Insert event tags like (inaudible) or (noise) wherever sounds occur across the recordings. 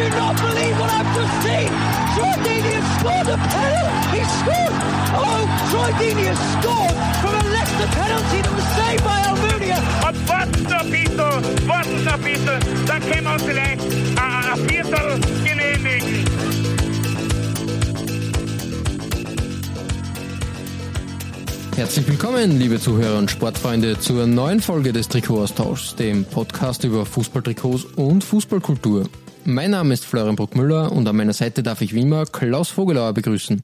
I do not believe what I've just seen! Troy Deeney has scored a penalty! He scored! Oh, Troy Deeney has scored from a Leicester penalty that was saved by Almunia! Warten noch ein bisschen, dann können wir uns vielleicht ein, ein Viertel genehmigen. Herzlich willkommen, liebe Zuhörer und Sportfreunde, zur neuen Folge des Trikotaustauschs, dem Podcast über Fußballtrikots und Fußballkultur. Mein Name ist Florian Bruckmüller und an meiner Seite darf ich wie immer Klaus Vogelauer begrüßen.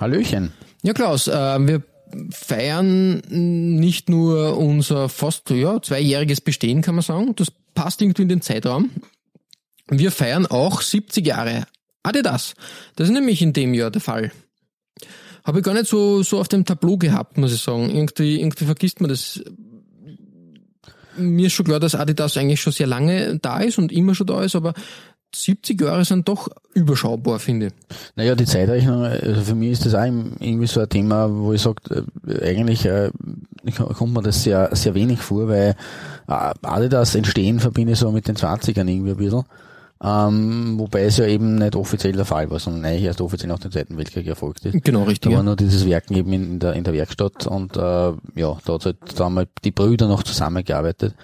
Hallöchen. Ja, Klaus, äh, wir feiern nicht nur unser fast ja, zweijähriges Bestehen, kann man sagen. Das passt irgendwie in den Zeitraum. Wir feiern auch 70 Jahre Adidas. Das ist nämlich in dem Jahr der Fall. Habe ich gar nicht so, so auf dem Tableau gehabt, muss ich sagen. Irgendwie, irgendwie vergisst man das. Mir ist schon klar, dass Adidas eigentlich schon sehr lange da ist und immer schon da ist, aber 70 Jahre sind doch überschaubar, finde ich. Naja, die Zeitrechnung, also für mich ist das auch irgendwie so ein Thema, wo ich sage, eigentlich äh, kommt mir das sehr, sehr wenig vor, weil äh, Adidas entstehen verbinde ich so mit den 20ern irgendwie ein bisschen. Ähm, wobei es ja eben nicht offiziell der Fall war, sondern eigentlich erst offiziell nach dem Zweiten Weltkrieg erfolgt ist. Genau, richtig. Da war Ja. nur dieses Werken eben in der, in der Werkstatt und äh, ja, da hat halt da haben halt die Brüder noch zusammengearbeitet.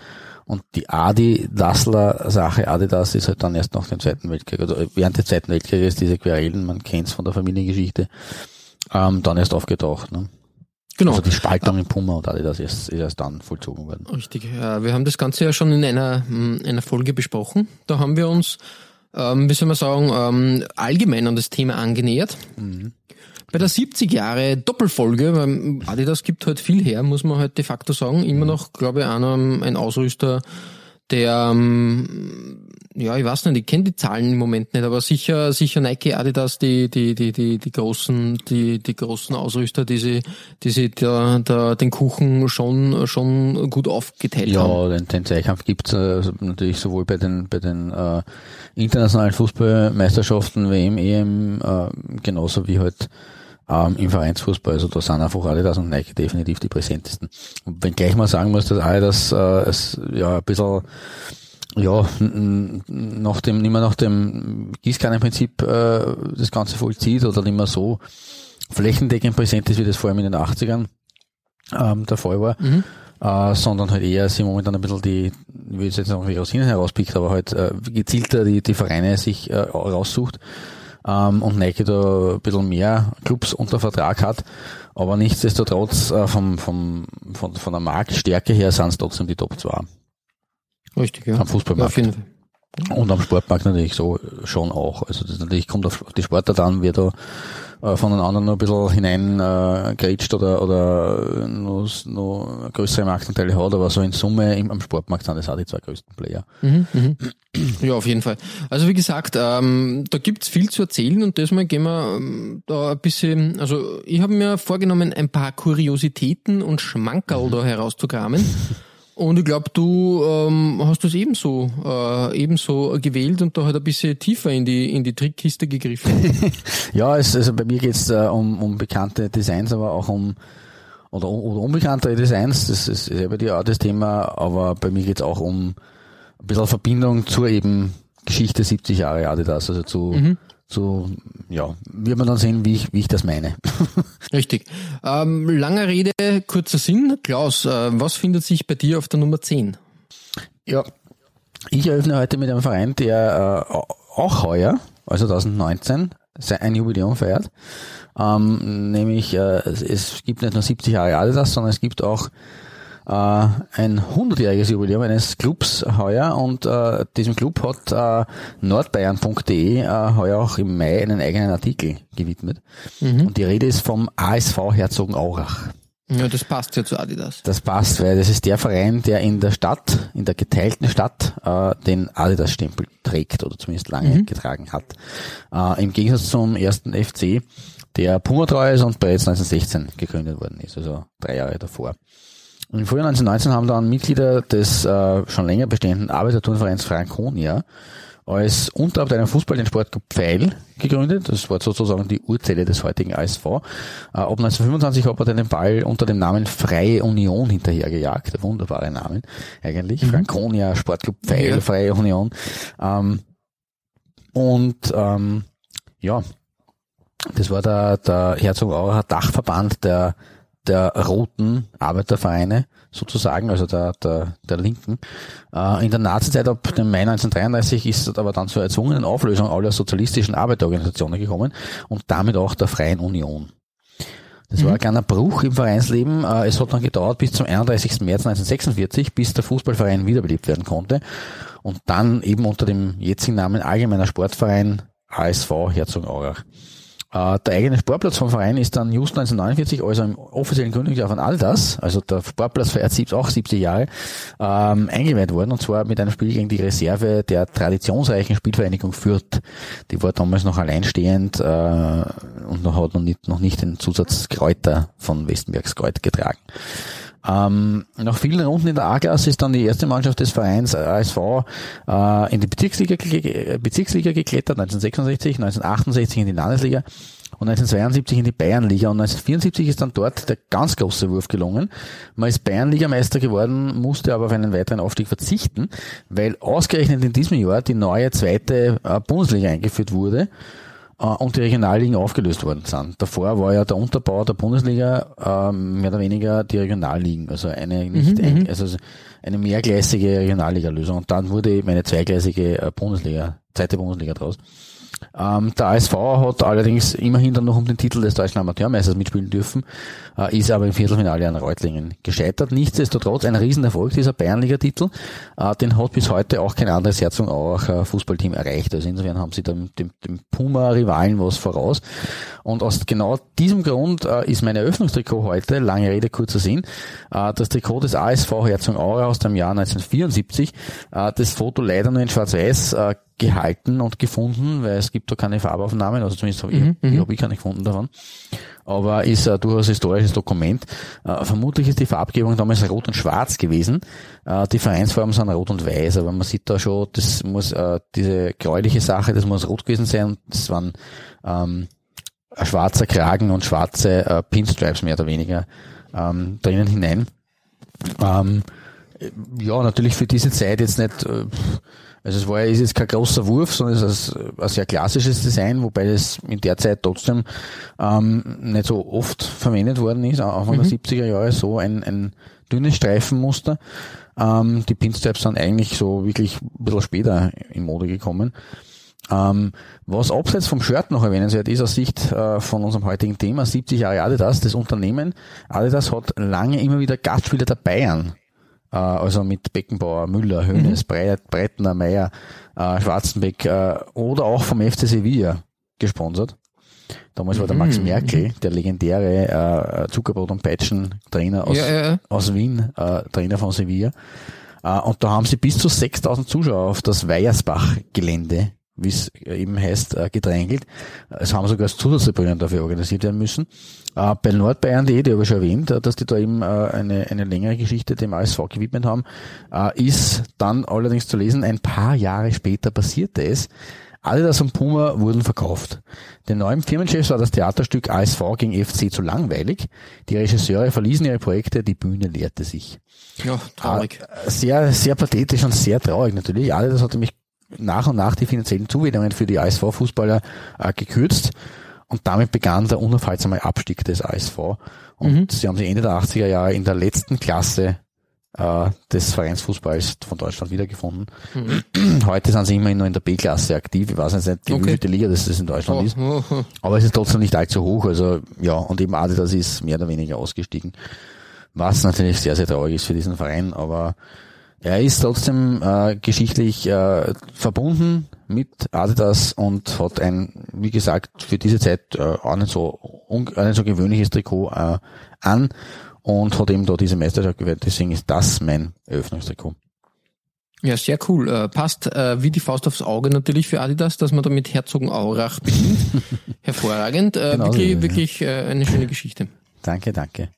Und die Adi Dassler Sache, Adidas, ist halt dann erst nach dem Zweiten Weltkrieg, oder während des Zweiten Weltkrieges, diese Querelen, man kennt's von der Familiengeschichte, ähm, dann erst aufgetaucht. Ne? Genau. Also die Spaltung in Puma und Adidas ist, ist erst dann vollzogen worden. Richtig. Ja, wir haben das Ganze ja schon in einer, mm, einer Folge besprochen. Da haben wir uns, ähm, wie soll man sagen, ähm, allgemein an das Thema angenähert. Bei der 70 Jahre Doppelfolge, weil Adidas gibt halt viel her, muss man halt de facto sagen. Immer noch, glaube ich, einer, ein Ausrüster, der, ähm, ja, ich weiß nicht, ich kenne die Zahlen im Moment nicht, aber sicher, sicher Nike, Adidas, die, die, die, die, die großen, die, die großen Ausrüster, die sie, die sie da, da, den Kuchen schon, schon gut aufgeteilt haben. Ja, den, den Zweikampf gibt's äh, natürlich sowohl bei den bei den äh, internationalen Fußballmeisterschaften, WM, EM, äh, genauso wie halt ähm, im Vereinsfußball. Also da sind einfach Adidas und Nike definitiv die präsentesten. Und wenn gleich mal sagen muss, dass Adidas äh, es ja ein bisschen ja, nach dem, nicht mehr nach dem Gießkannenprinzip äh, das Ganze vollzieht oder nicht mehr so flächendeckend präsent ist, wie das vor allem in den 80ern ähm, der Fall war, äh, sondern halt eher sie momentan ein bisschen die, ich will jetzt nicht sagen, die Rosinen herauspickt, aber halt äh, gezielter die, die Vereine sich äh, raussucht ähm, und Nike da ein bisschen mehr Clubs unter Vertrag hat. Aber nichtsdestotrotz äh, vom, vom, von, von der Marktstärke her sind es trotzdem die Top 2. Richtig, ja. Am Fußballmarkt. Fall. Und am Sportmarkt natürlich so schon auch. Also das natürlich kommt auf die Sportart an, wer da äh, von den anderen noch ein bisschen hinein äh, oder, oder noch, noch größere Marktanteile hat, aber so in Summe im, am Sportmarkt sind das auch die zwei größten Player. Ja, auf jeden Fall. Also wie gesagt, ähm, da gibt's viel zu erzählen und diesmal gehen wir ähm, da ein bisschen, also ich habe mir vorgenommen, ein paar Kuriositäten und Schmankerl da herauszukramen. Und ich glaube, du ähm, hast das ebenso, äh, ebenso gewählt und da halt ein bisschen tiefer in die, in die Trickkiste gegriffen. (laughs) Ja, es, also bei mir geht's äh, um, um bekannte Designs, aber auch um oder, oder unbekanntere Designs, das ist ja bei dir auch das Thema, aber bei mir geht's auch um ein bisschen Verbindung zur eben Geschichte 70 Jahre Adidas, also zu, zu ja, wird man dann sehen, wie ich, wie ich das meine. (laughs) Richtig. Ähm, langer Rede, kurzer Sinn. Klaus, äh, was findet sich bei dir auf der Nummer 10? Ja, ich eröffne heute mit einem Verein, der äh, auch heuer, also 2019, sein- ein Jubiläum feiert. Ähm, nämlich, äh, es, es gibt nicht nur 70 Jahre Adidas, sondern es gibt auch äh, ein 100-jähriges Jubiläum eines Clubs heuer und äh, diesem Club hat äh, nordbayern.de äh, heuer auch im Mai einen eigenen Artikel gewidmet. Und die Rede ist vom ASV Herzogenaurach. Ja, das passt ja zu Adidas. Das passt, weil das ist der Verein, der in der Stadt, in der geteilten Stadt, äh, den Adidas-Stempel trägt oder zumindest lange mhm. getragen hat. Äh, Im Gegensatz zum ersten FC, der Puma treu ist und bereits 1916 gegründet worden ist, also drei Jahre davor. Im Frühjahr 1919 haben dann Mitglieder des äh, schon länger bestehenden Arbeiterturnvereins Franconia als Unterabteilung Fußball den Sportclub Pfeil gegründet. Das war sozusagen die Urzelle des heutigen ASV. Äh, ab 1925 hat er den Ball unter dem Namen Freie Union hinterhergejagt. Der wunderbare Name eigentlich. Mhm. Franconia, Sportclub Pfeil, ja. Freie Union. Ähm, und ähm, ja, das war der, der Herzog Auerer Dachverband der der roten Arbeitervereine sozusagen, also der, der, der Linken. Äh, in der Nazizeit ab dem Mai 1933 ist es aber dann zur erzwungenen Auflösung aller sozialistischen Arbeiterorganisationen gekommen und damit auch der Freien Union. Das mhm. war ein kleiner Bruch im Vereinsleben. Äh, es hat dann gedauert bis zum 31. März 1946, bis der Fußballverein wiederbelebt werden konnte und dann eben unter dem jetzigen Namen Allgemeiner Sportverein ASV Herzogenaurach. Äh, der eigene Sportplatz vom Verein ist dann just 1949, also im offiziellen Gründungsjahr von Aldas, also der Sportplatz feiert auch 70 Jahre, ähm, eingeweiht worden und zwar mit einem Spiel gegen die Reserve der traditionsreichen Spielvereinigung Fürth. Die war damals noch alleinstehend äh, und noch hat noch nicht, noch nicht den Zusatz Kräuter von Westenbergs Kräut getragen. Ähm, nach vielen Runden in der A-Klasse ist dann die erste Mannschaft des Vereins ASV äh, in die Bezirksliga, Bezirksliga geklettert, 1966, 1968 in die Landesliga und 1972 in die Bayernliga und 1974 ist dann dort der ganz große Wurf gelungen. Man ist Bayernligameister geworden, musste aber auf einen weiteren Aufstieg verzichten, weil ausgerechnet in diesem Jahr die neue zweite äh, Bundesliga eingeführt wurde äh, und die Regionalligen aufgelöst worden sind. Davor war ja der Unterbau der Bundesliga äh, mehr oder weniger die Regionalligen, also eine nicht mhm, ein, mhm. also eine mehrgleisige Regionalliga-Lösung. Und dann wurde eben eine zweigleisige äh, Bundesliga, zweite Bundesliga draus. Ähm, der ASV hat allerdings immerhin dann noch um den Titel des deutschen Amateurmeisters mitspielen dürfen, äh, ist aber im Viertelfinale an Reutlingen gescheitert. Nichtsdestotrotz ein Riesenerfolg dieser Bayernliga-Titel. Äh, den hat bis heute auch kein anderes Herzog auch äh, Fußballteam erreicht. Also insofern haben sie dem, dem, dem Puma-Rivalen was voraus. Und aus genau diesem Grund äh, ist mein Eröffnungstrikot heute, lange Rede, kurzer Sinn, äh, das Trikot des ASV Herzog Aura aus dem Jahr 1974. Äh, das Foto leider nur in schwarz-weiß äh, gehalten und gefunden, weil es gibt da keine Farbaufnahmen, also zumindest habe mhm, ich, ich, hab ich keine gefunden davon. Aber ist ein durchaus historisches Dokument. Äh, vermutlich ist die Farbgebung damals rot und schwarz gewesen. Äh, die Vereinsfarben sind rot und weiß, aber man sieht da schon, das muss äh, diese gräuliche Sache, das muss rot gewesen sein. Das waren ähm, schwarzer Kragen und schwarze äh, Pinstripes mehr oder weniger ähm, drinnen hinein. Ähm, ja, natürlich für diese Zeit jetzt nicht äh, also es war, ist jetzt kein großer Wurf, sondern es ist ein sehr klassisches Design, wobei das in der Zeit trotzdem ähm, nicht so oft verwendet worden ist, Anfang mhm. der 70er Jahre so ein, ein dünnes Streifenmuster. Ähm, die Pinstripes sind eigentlich so wirklich ein bisschen später in Mode gekommen. Ähm, was abseits vom Shirt noch erwähnenswert ist aus Sicht äh, von unserem heutigen Thema, 70 Jahre Adidas, das Unternehmen Adidas hat lange immer wieder Gastspieler der Bayern also mit Beckenbauer, Müller, Hönes, mhm. Breitner, Meyer, äh, Schwarzenbeck äh, oder auch vom FC Sevilla gesponsert. Damals war der Max mhm. Merkel, der legendäre äh, Zuckerbrot- und Peitschen-Trainer aus, ja, ja. aus Wien, äh, Trainer von Sevilla. Äh, und da haben sie bis zu 6000 Zuschauer auf das Weiersbach-Gelände wie es eben heißt, äh, gedrängelt. Es haben sogar Zusatztribünen dafür organisiert werden müssen. Äh, bei Nordbayern.de, die habe ich schon erwähnt, äh, dass die da eben eine, eine längere Geschichte dem ASV gewidmet haben, ist dann allerdings zu lesen, ein paar Jahre später passierte es. Adidas und Puma wurden verkauft. Den neuen Firmenchefs war das Theaterstück ASV gegen FC zu langweilig. Die Regisseure verließen ihre Projekte, die Bühne leerte sich. Ja, traurig. Sehr, sehr pathetisch und sehr traurig natürlich. Adidas hatte mich nach und nach die finanziellen Zuwendungen für die ASV-Fußballer äh, gekürzt und damit begann der unaufhaltsame Abstieg des ASV. Und mhm. sie haben sich Ende der 80er Jahre in der letzten Klasse äh, des Vereinsfußballs von Deutschland wiedergefunden. Mhm. Heute sind sie immerhin nur in der B-Klasse aktiv. Ich weiß nicht, wie okay. die Liga das, das in Deutschland oh. ist. Oh. Aber es ist trotzdem nicht allzu hoch. Also ja, und eben Adidas ist mehr oder weniger ausgestiegen. Was natürlich sehr, sehr traurig ist für diesen Verein, aber er ist trotzdem äh, geschichtlich äh, verbunden mit Adidas und hat ein, wie gesagt, für diese Zeit äh, auch nicht so, auch nicht so gewöhnliches Trikot äh, an und hat eben da diese Meisterschaft gewählt. Deswegen ist das mein Eröffnungstrikot. Ja, sehr cool. Äh, passt äh, wie die Faust aufs Auge natürlich für Adidas, dass man da mit Herzogenaurach bedient. (laughs) Hervorragend. Äh, Genau so wirklich es, wirklich äh, eine schöne Geschichte. Danke, danke.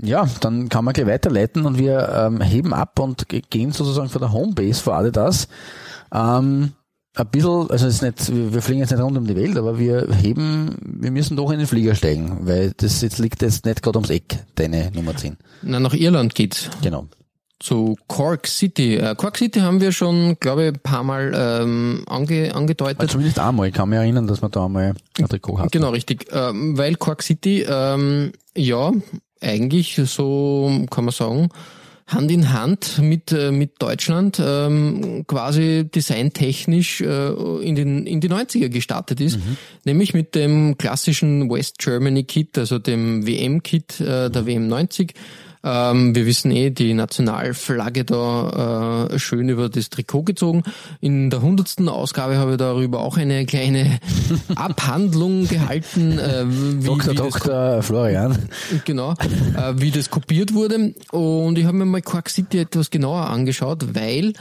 Ja, dann kann man gleich weiterleiten und wir ähm, heben ab und ge- gehen sozusagen von der Homebase von Adidas. Ähm, ein bisschen, also es ist nicht, wir wir fliegen jetzt nicht rund um die Welt, aber wir heben, wir müssen doch in den Flieger steigen, weil das jetzt liegt jetzt nicht gerade ums Eck, deine Nummer 10. Na, nach Irland geht's. Genau. Zu Cork City. Äh, Cork City haben wir schon, glaube ich, ein paar Mal ähm, ange, angedeutet. Also zumindest einmal, ich kann mich erinnern, dass wir da einmal ein Trikot hatten. Genau, richtig. Ähm, weil Cork City, ähm, ja, eigentlich so kann man sagen, Hand in Hand mit, äh, mit Deutschland ähm, quasi designtechnisch äh, in, den, in die 90er gestartet ist. Nämlich mit dem klassischen West Germany Kit, also dem WM-Kit äh, der WM 90. Ähm, wir wissen eh, die Nationalflagge da äh, schön über das Trikot gezogen. In der hundertsten Ausgabe habe ich darüber auch eine kleine (laughs) Abhandlung gehalten, äh, wie, Dr. wie das Dr. Florian. genau, äh, wie das kopiert wurde. Und ich habe mir mal Cork City etwas genauer angeschaut, weil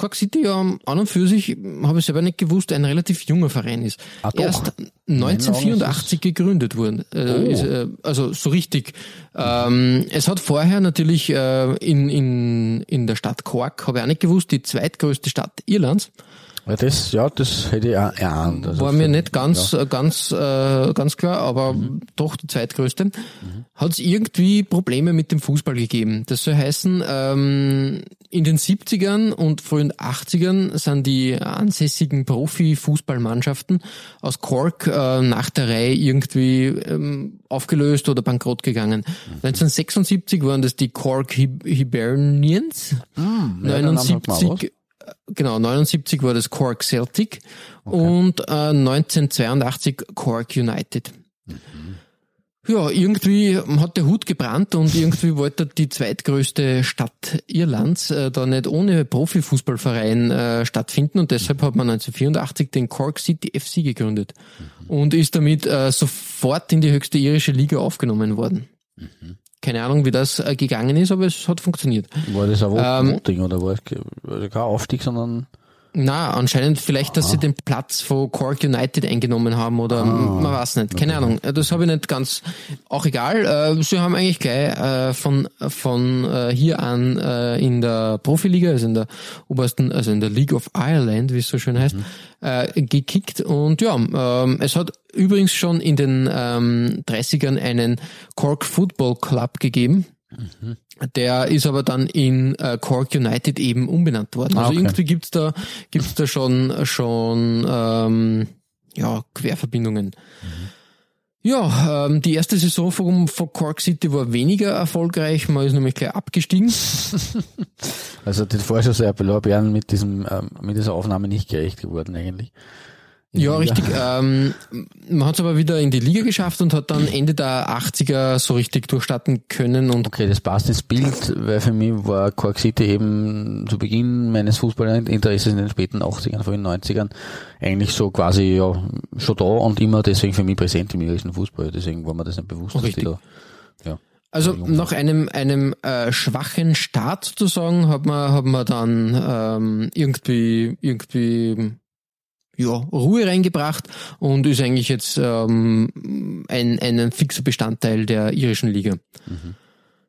Cork City ja an und für sich, habe ich selber nicht gewusst, ein relativ junger Verein ist. Ah. Erst 1984 gegründet worden. Äh, Oh. ist, äh, also so richtig. Ähm, es hat vorher natürlich äh, in, in, in der Stadt Cork, habe ich auch nicht gewusst, die zweitgrößte Stadt Irlands. Ja, das, ja, das hätte ich auch erahnt. Also War mir nicht ganz, äh, ganz, äh, ganz klar, aber doch die zweitgrößte. Hat es irgendwie Probleme mit dem Fußball gegeben. Das soll heißen, ähm, in den 70ern und frühen 80ern sind die ansässigen Profi-Fußballmannschaften aus Cork äh, nach der Reihe irgendwie ähm, aufgelöst oder bankrott gegangen. 1976 waren das die Cork Hib Hibernians. Hm, ja, den Namen sagt man 79 genau, 79 war das Cork Celtic und äh, 1982 Cork United. Ja, irgendwie hat der Hut gebrannt und irgendwie (laughs) wollte die zweitgrößte Stadt Irlands äh, da nicht ohne Profifußballverein äh, stattfinden und deshalb hat man 1984 den Cork City FC gegründet und ist damit äh, sofort in die höchste irische Liga aufgenommen worden. Keine Ahnung, wie das äh, gegangen ist, aber es hat funktioniert. War das ein Ähm, Voting oder war es also kein Aufstieg, sondern Na, anscheinend vielleicht, dass sie den Platz von Cork United eingenommen haben oder man weiß nicht. Keine Ahnung. Das habe ich nicht ganz. Auch egal. Äh, Sie haben eigentlich gleich äh, von von äh, hier an äh, in der Profiliga, also in der obersten, also in der League of Ireland, wie es so schön heißt, äh, gekickt. Und ja, ähm, es hat übrigens schon in den ähm, 30ern einen Cork Football Club gegeben. Der ist aber dann in äh, Cork United eben umbenannt worden. Ah, Also okay. irgendwie gibt's da gibt's da schon schon ähm, ja Querverbindungen. Ja, ähm, die erste Saison von, von Cork City war weniger erfolgreich. Man ist nämlich gleich abgestiegen. (laughs) also den Vorschusslorbeeren mit diesem ähm, mit dieser Aufnahme nicht gerecht geworden eigentlich. Ja, richtig. Ähm, man hat es aber wieder in die Liga geschafft und hat dann Ende der 80er so richtig durchstarten können und Okay, das passt ins Bild, weil für mich war Cork City eben zu Beginn meines Fußballinteresses in den späten 80ern, frühen 90ern eigentlich so quasi ja schon da und immer deswegen für mich präsent im irischen Fußball. Deswegen war mir das nicht bewusst, dass die Richtig. da ja. Also nach einem einem äh, schwachen Start sozusagen hat man hat man dann ähm, irgendwie irgendwie ja Ruhe reingebracht und ist eigentlich jetzt ähm, ein ein fixer Bestandteil der irischen Liga.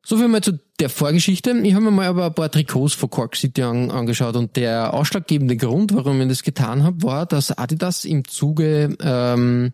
So viel mal zu der Vorgeschichte. Ich habe mir mal aber ein paar Trikots von Cork City an, angeschaut und der ausschlaggebende Grund, warum ich das getan habe, war, dass Adidas im Zuge ähm,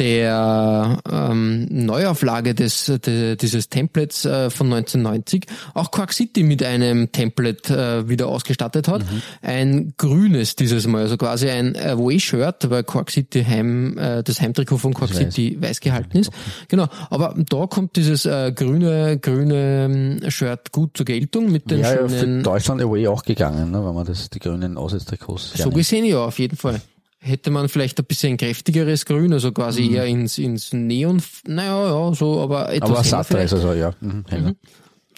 der ähm, Neuauflage des, de, dieses Templates äh, von 1990 auch Cork City mit einem Template äh, wieder ausgestattet hat. Ein grünes dieses Mal, also quasi ein Away-Shirt, weil Cork City Heim, äh, das Heimtrikot von weiß. City weiß gehalten ist. Genau, aber da kommt dieses äh, grüne grüne ähm, Shirt gut zur Geltung mit den Ja, ja, für schönen Deutschland away auch gegangen, ne, wenn man das die grünen Aussetztrikots so gesehen ja, auf jeden Fall. Hätte man vielleicht ein bisschen kräftigeres Grün, also quasi eher ins, ins Neon, naja, ja, so, aber etwas Aber satter ist also, ja. Mhm, heller.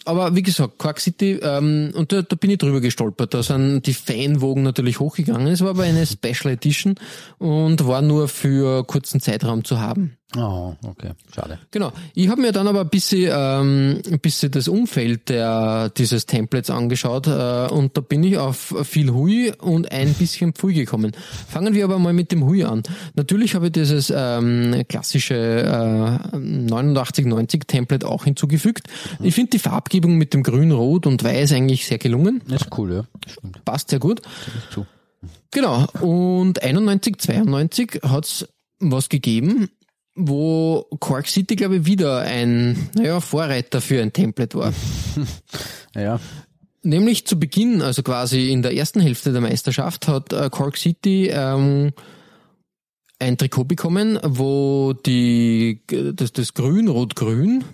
Aber wie gesagt, Quark City, ähm, und da, da bin ich drüber gestolpert. Da sind die Fanwogen natürlich hochgegangen. Es war aber eine Special Edition und war nur für kurzen Zeitraum zu haben. Oh, okay, schade. Genau. Ich habe mir dann aber ein bisschen, ähm, ein bisschen das Umfeld der, dieses Templates angeschaut äh, und da bin ich auf viel Hui und ein bisschen Pfui gekommen. Fangen wir aber mal mit dem Hui an. Natürlich habe ich dieses ähm, klassische äh, 8990 Template auch hinzugefügt. Ich finde die Farbgebung mit dem Grün, Rot und Weiß eigentlich sehr gelungen. Das ist cool, ja. Stimmt. Passt sehr gut. Genau. Und 91, 92 hat's was gegeben, wo Cork City, glaube ich, wieder ein naja, Vorreiter für ein Template war. (laughs) Ja, Nämlich zu Beginn, also quasi in der ersten Hälfte der Meisterschaft, hat äh, Cork City ähm, ein Trikot bekommen, wo die das, das Grün, Rot-Grün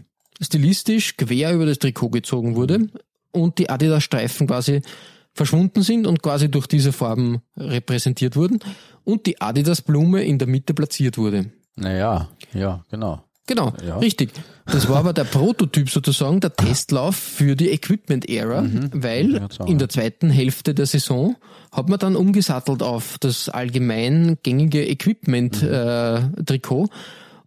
stilistisch quer über das Trikot gezogen wurde und die Adidas-Streifen quasi verschwunden sind und quasi durch diese Farben repräsentiert wurden und die Adidas-Blume in der Mitte platziert wurde. Naja, ja, genau. Genau, Ja. richtig. Das war aber der Prototyp sozusagen, der Testlauf für die Equipment-Ära, weil Ja, so, in der zweiten Hälfte der Saison hat man dann umgesattelt auf das allgemein gängige Equipment-Trikot.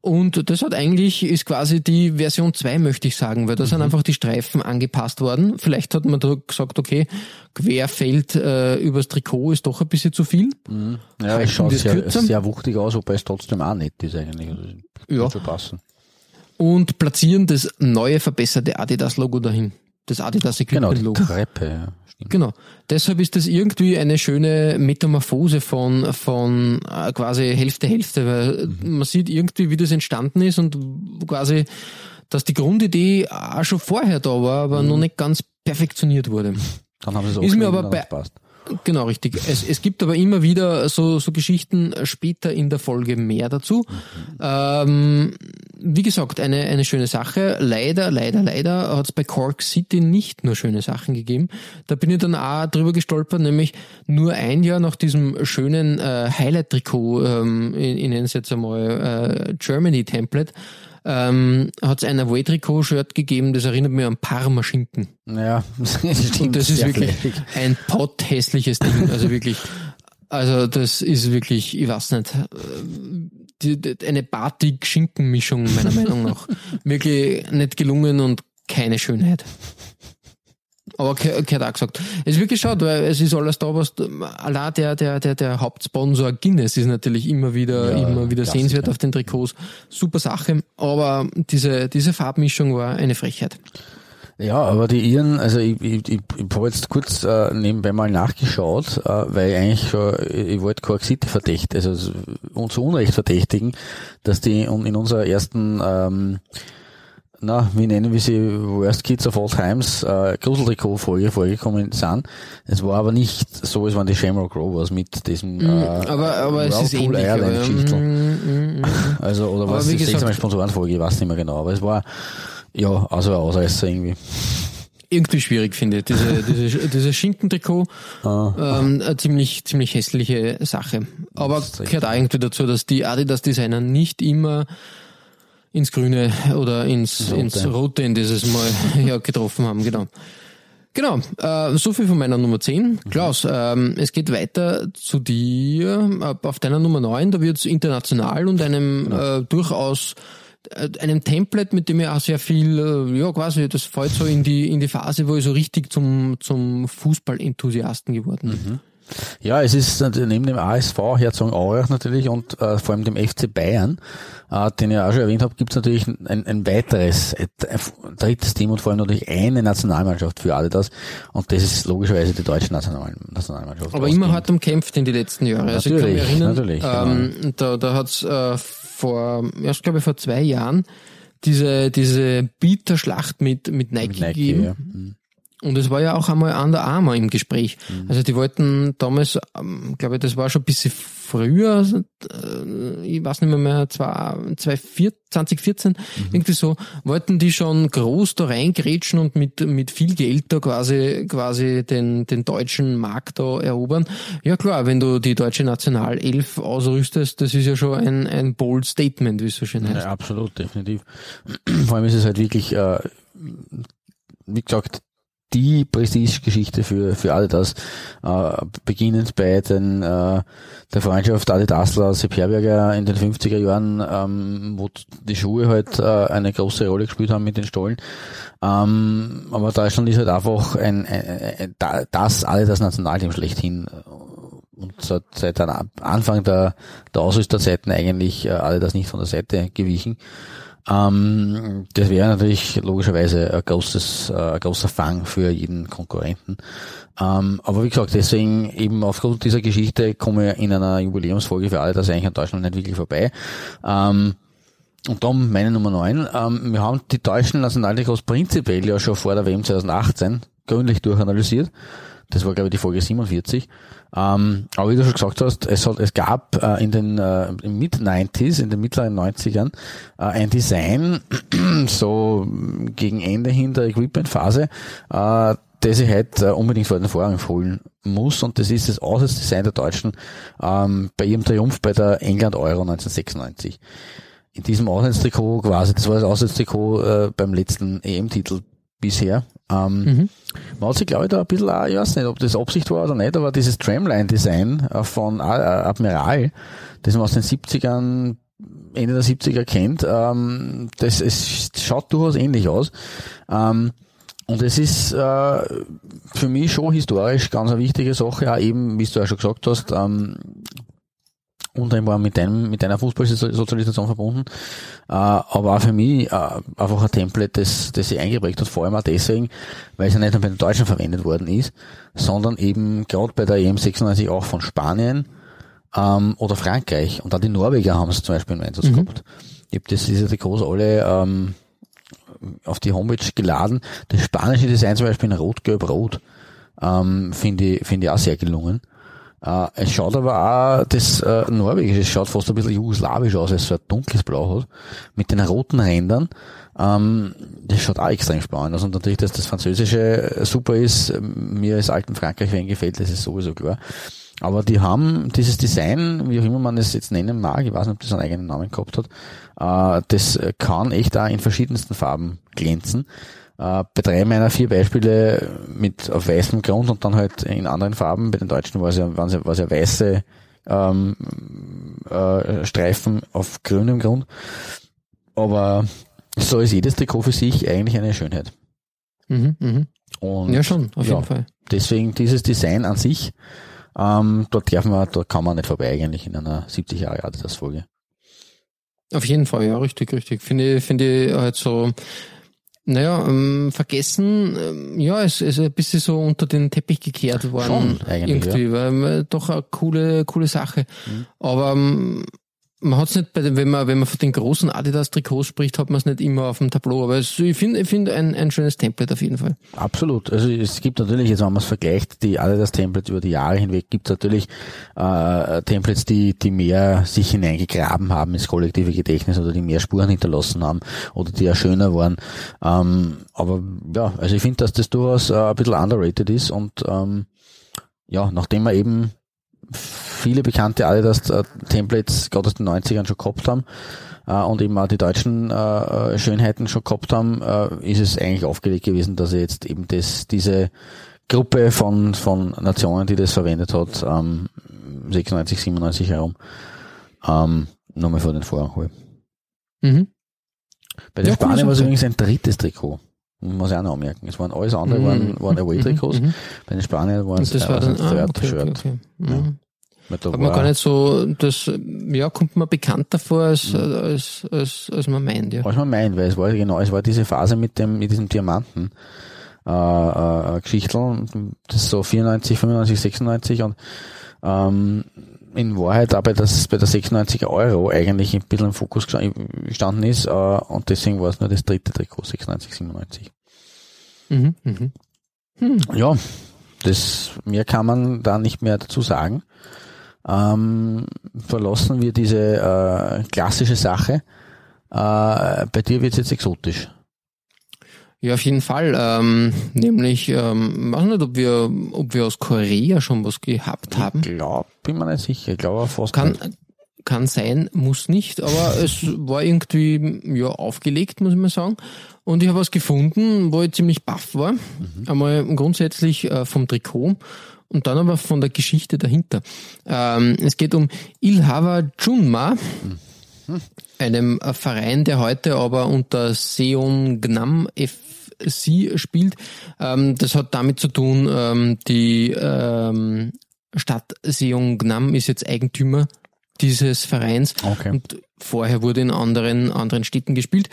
Und das hat eigentlich, ist quasi die Version 2, möchte ich sagen, weil da sind einfach die Streifen angepasst worden. Vielleicht hat man da gesagt, okay, Querfeld äh, übers Trikot ist doch ein bisschen zu viel. Ja, Halten es schaut sehr, kürzer? sehr wuchtig aus, wobei es trotzdem auch nett ist eigentlich. Also, Ja. Schon passen. Und platzieren das neue, verbesserte Adidas-Logo dahin. Das Adidas Genau, die. Treppe, ja. Genau. Deshalb ist das irgendwie eine schöne Metamorphose von, von äh, quasi Hälfte, Hälfte, weil man sieht irgendwie, wie das entstanden ist und quasi, dass die Grundidee auch schon vorher da war, aber noch nicht ganz perfektioniert wurde. Dann haben sie es Ist mir aber bei- passt. Genau, richtig. Es, es gibt aber immer wieder so, so Geschichten später in der Folge mehr dazu. Ähm, wie gesagt, eine, eine schöne Sache. Leider, leider, leider hat es bei Cork City nicht nur schöne Sachen gegeben. Da bin ich dann auch drüber gestolpert, nämlich nur ein Jahr nach diesem schönen äh, Highlight-Trikot, ähm, ich, ich nenne es jetzt einmal äh, Germany-Template, ähm, hat es ein Away-Trikot-Shirt gegeben, das erinnert mich an Parma-Schinken. Ja, (laughs) das stimmt. Und das ist wirklich flächig. ein potthässliches Ding. Also wirklich, also das ist wirklich, ich weiß nicht, äh, eine Batik-Schinken-Mischung meiner Meinung nach. (laughs) Wirklich nicht gelungen und keine Schönheit. Aber ke- gehört auch gesagt. Es ist wirklich schade, weil es ist alles da, was, allein der, der, der, der Hauptsponsor Guinness ist natürlich immer wieder, Ja, immer wieder sehenswert auf den Trikots. Super Sache. Aber diese, diese Farbmischung war eine Frechheit. Ja, aber die Iren, also ich, ich, ich, ich habe jetzt kurz äh, nebenbei mal nachgeschaut, äh, weil ich eigentlich schon, ich, ich wollte Cork City verdächtigen, also s- und zu Unrecht verdächtigen, dass die in unserer ersten, ähm, na, wie nennen wir sie, Worst Kids of All Times, äh, Gruseltrikot-Folge vorgekommen sind. Es war aber nicht so, es waren die Shamrock Rovers mit diesem äh, Aber, aber es ist ähnlich. Aber, mm, mm, mm. (laughs) Also, oder was wie ist gesagt- sechsmal Sponsorenfolge, ich weiß nicht mehr genau, aber es war, ja, also ein Ausreißer irgendwie. irgendwie schwierig finde. ich. Diese, (laughs) diese, dieses Schinkentrikot, Ah. ähm, eine ziemlich, ziemlich hässliche Sache. Aber Das gehört auch irgendwie dazu, dass die Adidas-Designer nicht immer ins Grüne oder ins, Rote. ins Rote in dieses Mal (laughs) ja, getroffen haben, genau. Genau, äh, so viel von meiner Nummer 10. Klaus, ähm, es geht weiter zu dir, auf deiner Nummer 9, da wird es international und einem äh, durchaus äh, einem Template, mit dem ich auch sehr viel, äh, ja quasi, das fällt so in die in die Phase, wo ich so richtig zum zum Fußball-Enthusiasten geworden bin. Ja, es ist äh, neben dem ASV Herzogenaurach natürlich und äh, vor allem dem FC Bayern, äh, den ich auch schon erwähnt habe, gibt es natürlich ein, ein weiteres, ein drittes Team und vor allem natürlich eine Nationalmannschaft für alle das und das ist logischerweise die deutsche National Nationalmannschaft. Aber immer hart umkämpft in die letzten Jahre. Also ich kann mich Natürlich, erinnern, natürlich, genau. ähm, da, da hat's äh, vor, erst glaube ich vor zwei Jahren diese diese Bieter-Schlacht mit mit Nike, mit Nike, gegeben. ja. Mhm. Und es war ja auch einmal an der Arma im Gespräch. Also die wollten damals, ähm, glaube ich, das war schon ein bisschen früher, äh, ich weiß nicht mehr mehr, zwei- 2014, 2014, irgendwie so, wollten die schon groß da reingrätschen und mit, mit viel Geld da quasi, quasi den, den deutschen Markt da erobern. Ja klar, wenn du die deutsche Nationalelf ausrüstest, das ist ja schon ein, ein bold Statement, wie es so schön heißt. Ja, absolut, definitiv. (clears throat) Vor allem ist es halt wirklich, äh, wie gesagt, die Prestigegeschichte für, für Adidas, äh, beginnend bei den, äh, der Freundschaft Adidasler, Sepp Herberger in den 50er Jahren, ähm, wo die Schuhe halt äh, eine große Rolle gespielt haben mit den Stollen. Ähm, aber Deutschland ist halt einfach ein, ein, ein das Adidas Nationalteam schlechthin und seit, seit Anfang der, der Ausrüsterzeiten eigentlich äh, alle das nicht von der Seite gewichen. Ähm, das wäre natürlich logischerweise ein, großes, äh, ein großer Fang für jeden Konkurrenten. Ähm, aber wie gesagt, deswegen eben aufgrund dieser Geschichte komme ich in einer Jubiläumsfolge für alle das eigentlich in Deutschland nicht wirklich vorbei. Ähm, und dann meine Nummer 9. Ähm, wir haben die deutschen Nationaltrikots prinzipiell ja schon vor der WM 2018 gründlich durchanalysiert. Das war, glaube ich, die Folge 47. Ähm, aber wie du schon gesagt hast, es, hat, es gab äh, in den äh, Mid-90s, in den mittleren 90ern, äh, ein Design, (clears throat) so gegen Ende hin der Equipment-Phase, äh, das ich halt äh, unbedingt vor den Vorhang holen muss und das ist das Auswärtsdesign der Deutschen ähm, bei ihrem Triumph bei der England Euro 1996. In diesem Auswärtstrikot quasi, das war das Auswärtstrikot äh, beim letzten EM-Titel bisher. Ähm, mhm. Man hat sich, glaube ich, da ein bisschen, auch, ich weiß nicht, ob das Absicht war oder nicht, aber dieses Tramline-Design äh, von Admiral, das man aus den 70ern, Ende der 70er kennt, ähm, das es schaut durchaus ähnlich aus. Ähm, und es ist äh, für mich schon historisch ganz eine wichtige Sache, ja eben, wie du ja schon gesagt hast, ähm, anderem mit, deinem, mit deiner Fußballsozialisation verbunden, äh, aber auch für mich äh, einfach ein Template, das, das sich eingeprägt hat, vor allem auch deswegen, weil es ja nicht nur bei den Deutschen verwendet worden ist, sondern eben gerade bei der EM 96 auch von Spanien ähm, oder Frankreich und auch die Norweger haben es zum Beispiel im Einsatz mhm. gehabt. Ich habe das, diese Trikots alle ähm, auf die Homepage geladen. Das spanische Design zum Beispiel in Rot-Gelb-Rot ähm, finde ich, finde ich auch sehr gelungen. Uh, es schaut aber auch, das äh, Norwegische schaut fast ein bisschen jugoslawisch aus, als so ein dunkles Blau hat, mit den roten Rändern. Ähm, das schaut auch extrem spannend aus. Und natürlich, dass das Französische super ist, mir als alten Frankreich wenn gefällt, das ist sowieso klar. Aber die haben dieses Design, wie auch immer man es jetzt nennen mag, ich weiß nicht, ob das einen eigenen Namen gehabt hat, äh, das kann echt da in verschiedensten Farben glänzen. Äh, bei drei meiner vier Beispiele mit auf weißem Grund und dann halt in anderen Farben. Bei den Deutschen war es ja, waren es ja, war es ja weiße ähm, äh, Streifen auf grünem Grund. Aber so ist jedes Trikot für sich eigentlich eine Schönheit. Mhm, mh. Und ja, schon, auf ja, jeden Fall. Deswegen dieses Design an sich, ähm, dort darf man, dort kann man nicht vorbei eigentlich in einer 70 Jahre Adidas Folge. Auf jeden Fall, ja, richtig, richtig. Finde, finde ich halt so, naja, ähm, vergessen, ähm, ja, es ist ein bisschen so unter den Teppich gekehrt worden. Schon, eigentlich, irgendwie, ja. weil äh, doch eine coole, coole Sache. Mhm. Aber ähm, man hat es nicht bei wenn man, wenn man von den großen Adidas-Trikots spricht, hat man es nicht immer auf dem Tableau. Aber es, ich finde, ich finde ein, ein schönes Template auf jeden Fall. Absolut. Also es gibt natürlich, jetzt wenn man es vergleicht, die Adidas-Templates über die Jahre hinweg, gibt es natürlich äh, Templates, die, die mehr sich hineingegraben haben ins kollektive Gedächtnis oder die mehr Spuren hinterlassen haben oder die ja schöner waren. Ähm, aber ja, also ich finde, dass das durchaus äh, ein bisschen underrated ist und ähm, ja, nachdem man eben viele bekannte Adidas-Templates gerade aus den 90ern schon gehabt haben äh, und eben auch die deutschen äh, Schönheiten schon gehabt haben, äh, ist es eigentlich aufgelegt gewesen, dass er jetzt eben das, diese Gruppe von, von Nationen, die das verwendet hat, ähm, 96, 97 herum, ähm, nochmal vor den Vorhang holen. Mhm. Bei den ja, Spaniern war es übrigens ein drittes Trikot. Muss ich auch noch anmerken. Es waren alles andere, mhm. waren, waren Away-Trikots. Mhm. Bei den Spaniern waren es war dann, ah, okay. Mhm. Hat man gar nicht so, das, ja, kommt man bekannter vor, als, mhm. als, als, als man meint, ja. Als man meint, weil es war genau, es war diese Phase mit dem, mit diesem Diamanten, äh, äh, Geschichtel, das ist so 94, 95, 96 und, ähm, in Wahrheit auch bei, das, bei der 96 Euro eigentlich ein bisschen im Fokus gestanden ist, äh, und deswegen war es nur das dritte Trikot, 96, 97. Mhm, mhm. Hm. Ja, das, mehr kann man da nicht mehr dazu sagen ähm, verlassen wir diese äh, klassische Sache. Äh, bei dir wird es jetzt exotisch. Ja, auf jeden Fall. Ähm, nämlich, ähm, weiß nicht, ob wir, ob wir aus Korea schon was gehabt haben. Ich glaube, bin mir nicht sicher. Ich glaube fast kann, nicht. kann sein, muss nicht, aber (laughs) es war irgendwie ja aufgelegt, muss ich mal sagen. Und ich habe was gefunden, wo ich ziemlich baff war. Einmal grundsätzlich äh, vom Trikot und dann aber von der Geschichte dahinter. Ähm, es geht um Ilhava Junma, einem Verein, der heute aber unter Seon Gnam FC spielt. Ähm, das hat damit zu tun, ähm, die ähm, Stadt Seon Gnam ist jetzt Eigentümer dieses Vereins Okay. und vorher wurde in anderen, anderen Städten gespielt.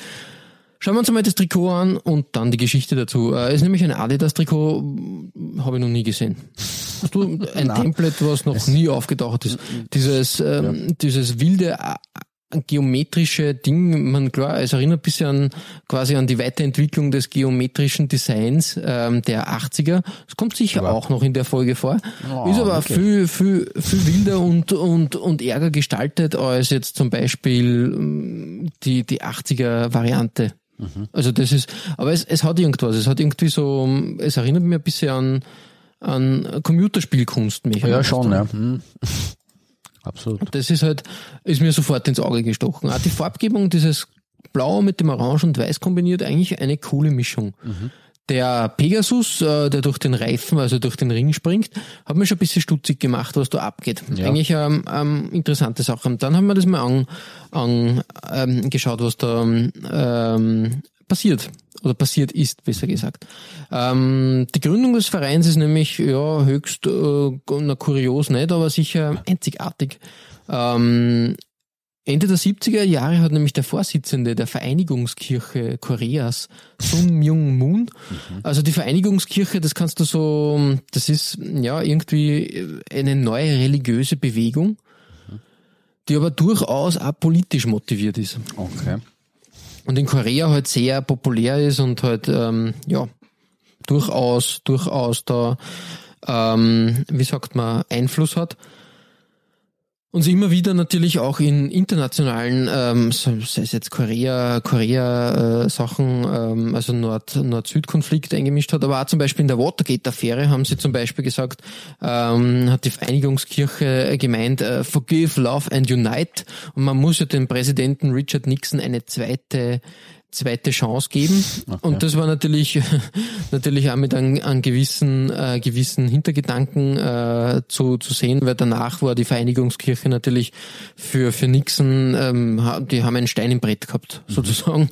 Schauen wir uns mal das Trikot an und dann die Geschichte dazu. Äh, ist nämlich ein Adidas-Trikot, mh, habe ich noch nie gesehen. Hast du ein. (laughs) Template, was noch nie aufgetaucht ist? Dieses, ähm, dieses wilde geometrische Ding, man klar, es erinnert ein bisschen an, quasi an die Weiterentwicklung des geometrischen Designs ähm, der 80er. Es kommt sicher auch noch in der Folge vor. Oh, ist aber wirklich? viel, viel, viel wilder und, und, und ärger gestaltet als jetzt zum Beispiel ähm, die, die 80er Variante. Mhm. Also das ist, aber es, es hat irgendwas. Es hat irgendwie so, es erinnert mich ein bisschen an, an Computerspielkunst. Ja, schon, ja. Hm. Absolut. Das ist halt, ist mir sofort ins Auge gestochen. Auch die Farbgebung, dieses Blau mit dem Orange und Weiß kombiniert, eigentlich eine coole Mischung. Der Pegasus, äh, der durch den Reifen, also durch den Ring springt, hat mir schon ein bisschen stutzig gemacht, was da abgeht. Ja. Eigentlich ähm, ähm, interessante Sache. Und dann haben wir das mal an, an, ähm, geschaut, was da ähm, passiert oder passiert ist, besser gesagt. Ähm, die Gründung des Vereins ist nämlich ja höchst äh, na, kurios nicht, aber sicher einzigartig. Ähm, Ende der 70er Jahre hat nämlich der Vorsitzende der Vereinigungskirche Koreas, Sun Myung Moon, also die Vereinigungskirche, das kannst du so, das ist ja irgendwie eine neue religiöse Bewegung, die aber durchaus auch politisch motiviert ist Okay. Und in Korea halt sehr populär ist und halt ähm, ja durchaus durchaus da ähm, wie sagt man Einfluss hat und sie immer wieder natürlich auch in internationalen, ähm, sei es jetzt Korea, Korea äh, ähm, also Nord, Nord-Süd-Konflikt eingemischt hat, aber auch zum Beispiel in der Watergate-Affäre haben sie zum Beispiel gesagt, ähm, hat die Vereinigungskirche gemeint, äh, forgive, love and unite. Und man muss ja dem Präsidenten Richard Nixon eine zweite zweite Chance geben. Und das war natürlich (laughs) natürlich auch mit einem, einem gewissen äh, gewissen Hintergedanken äh, zu zu sehen, weil danach war die Vereinigungskirche natürlich für für Nixon ähm, die haben einen Stein im Brett gehabt sozusagen.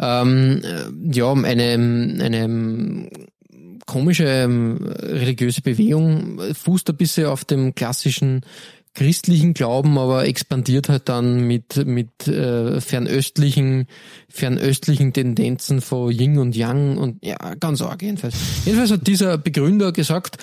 ähm, äh, ja, eine eine komische ähm, religiöse Bewegung äh, fußt ein bisschen auf dem klassischen christlichen Glauben, aber expandiert halt dann mit mit äh, fernöstlichen fernöstlichen Tendenzen von Yin und Yang und ja ganz arg jedenfalls. Jedenfalls hat dieser Begründer gesagt,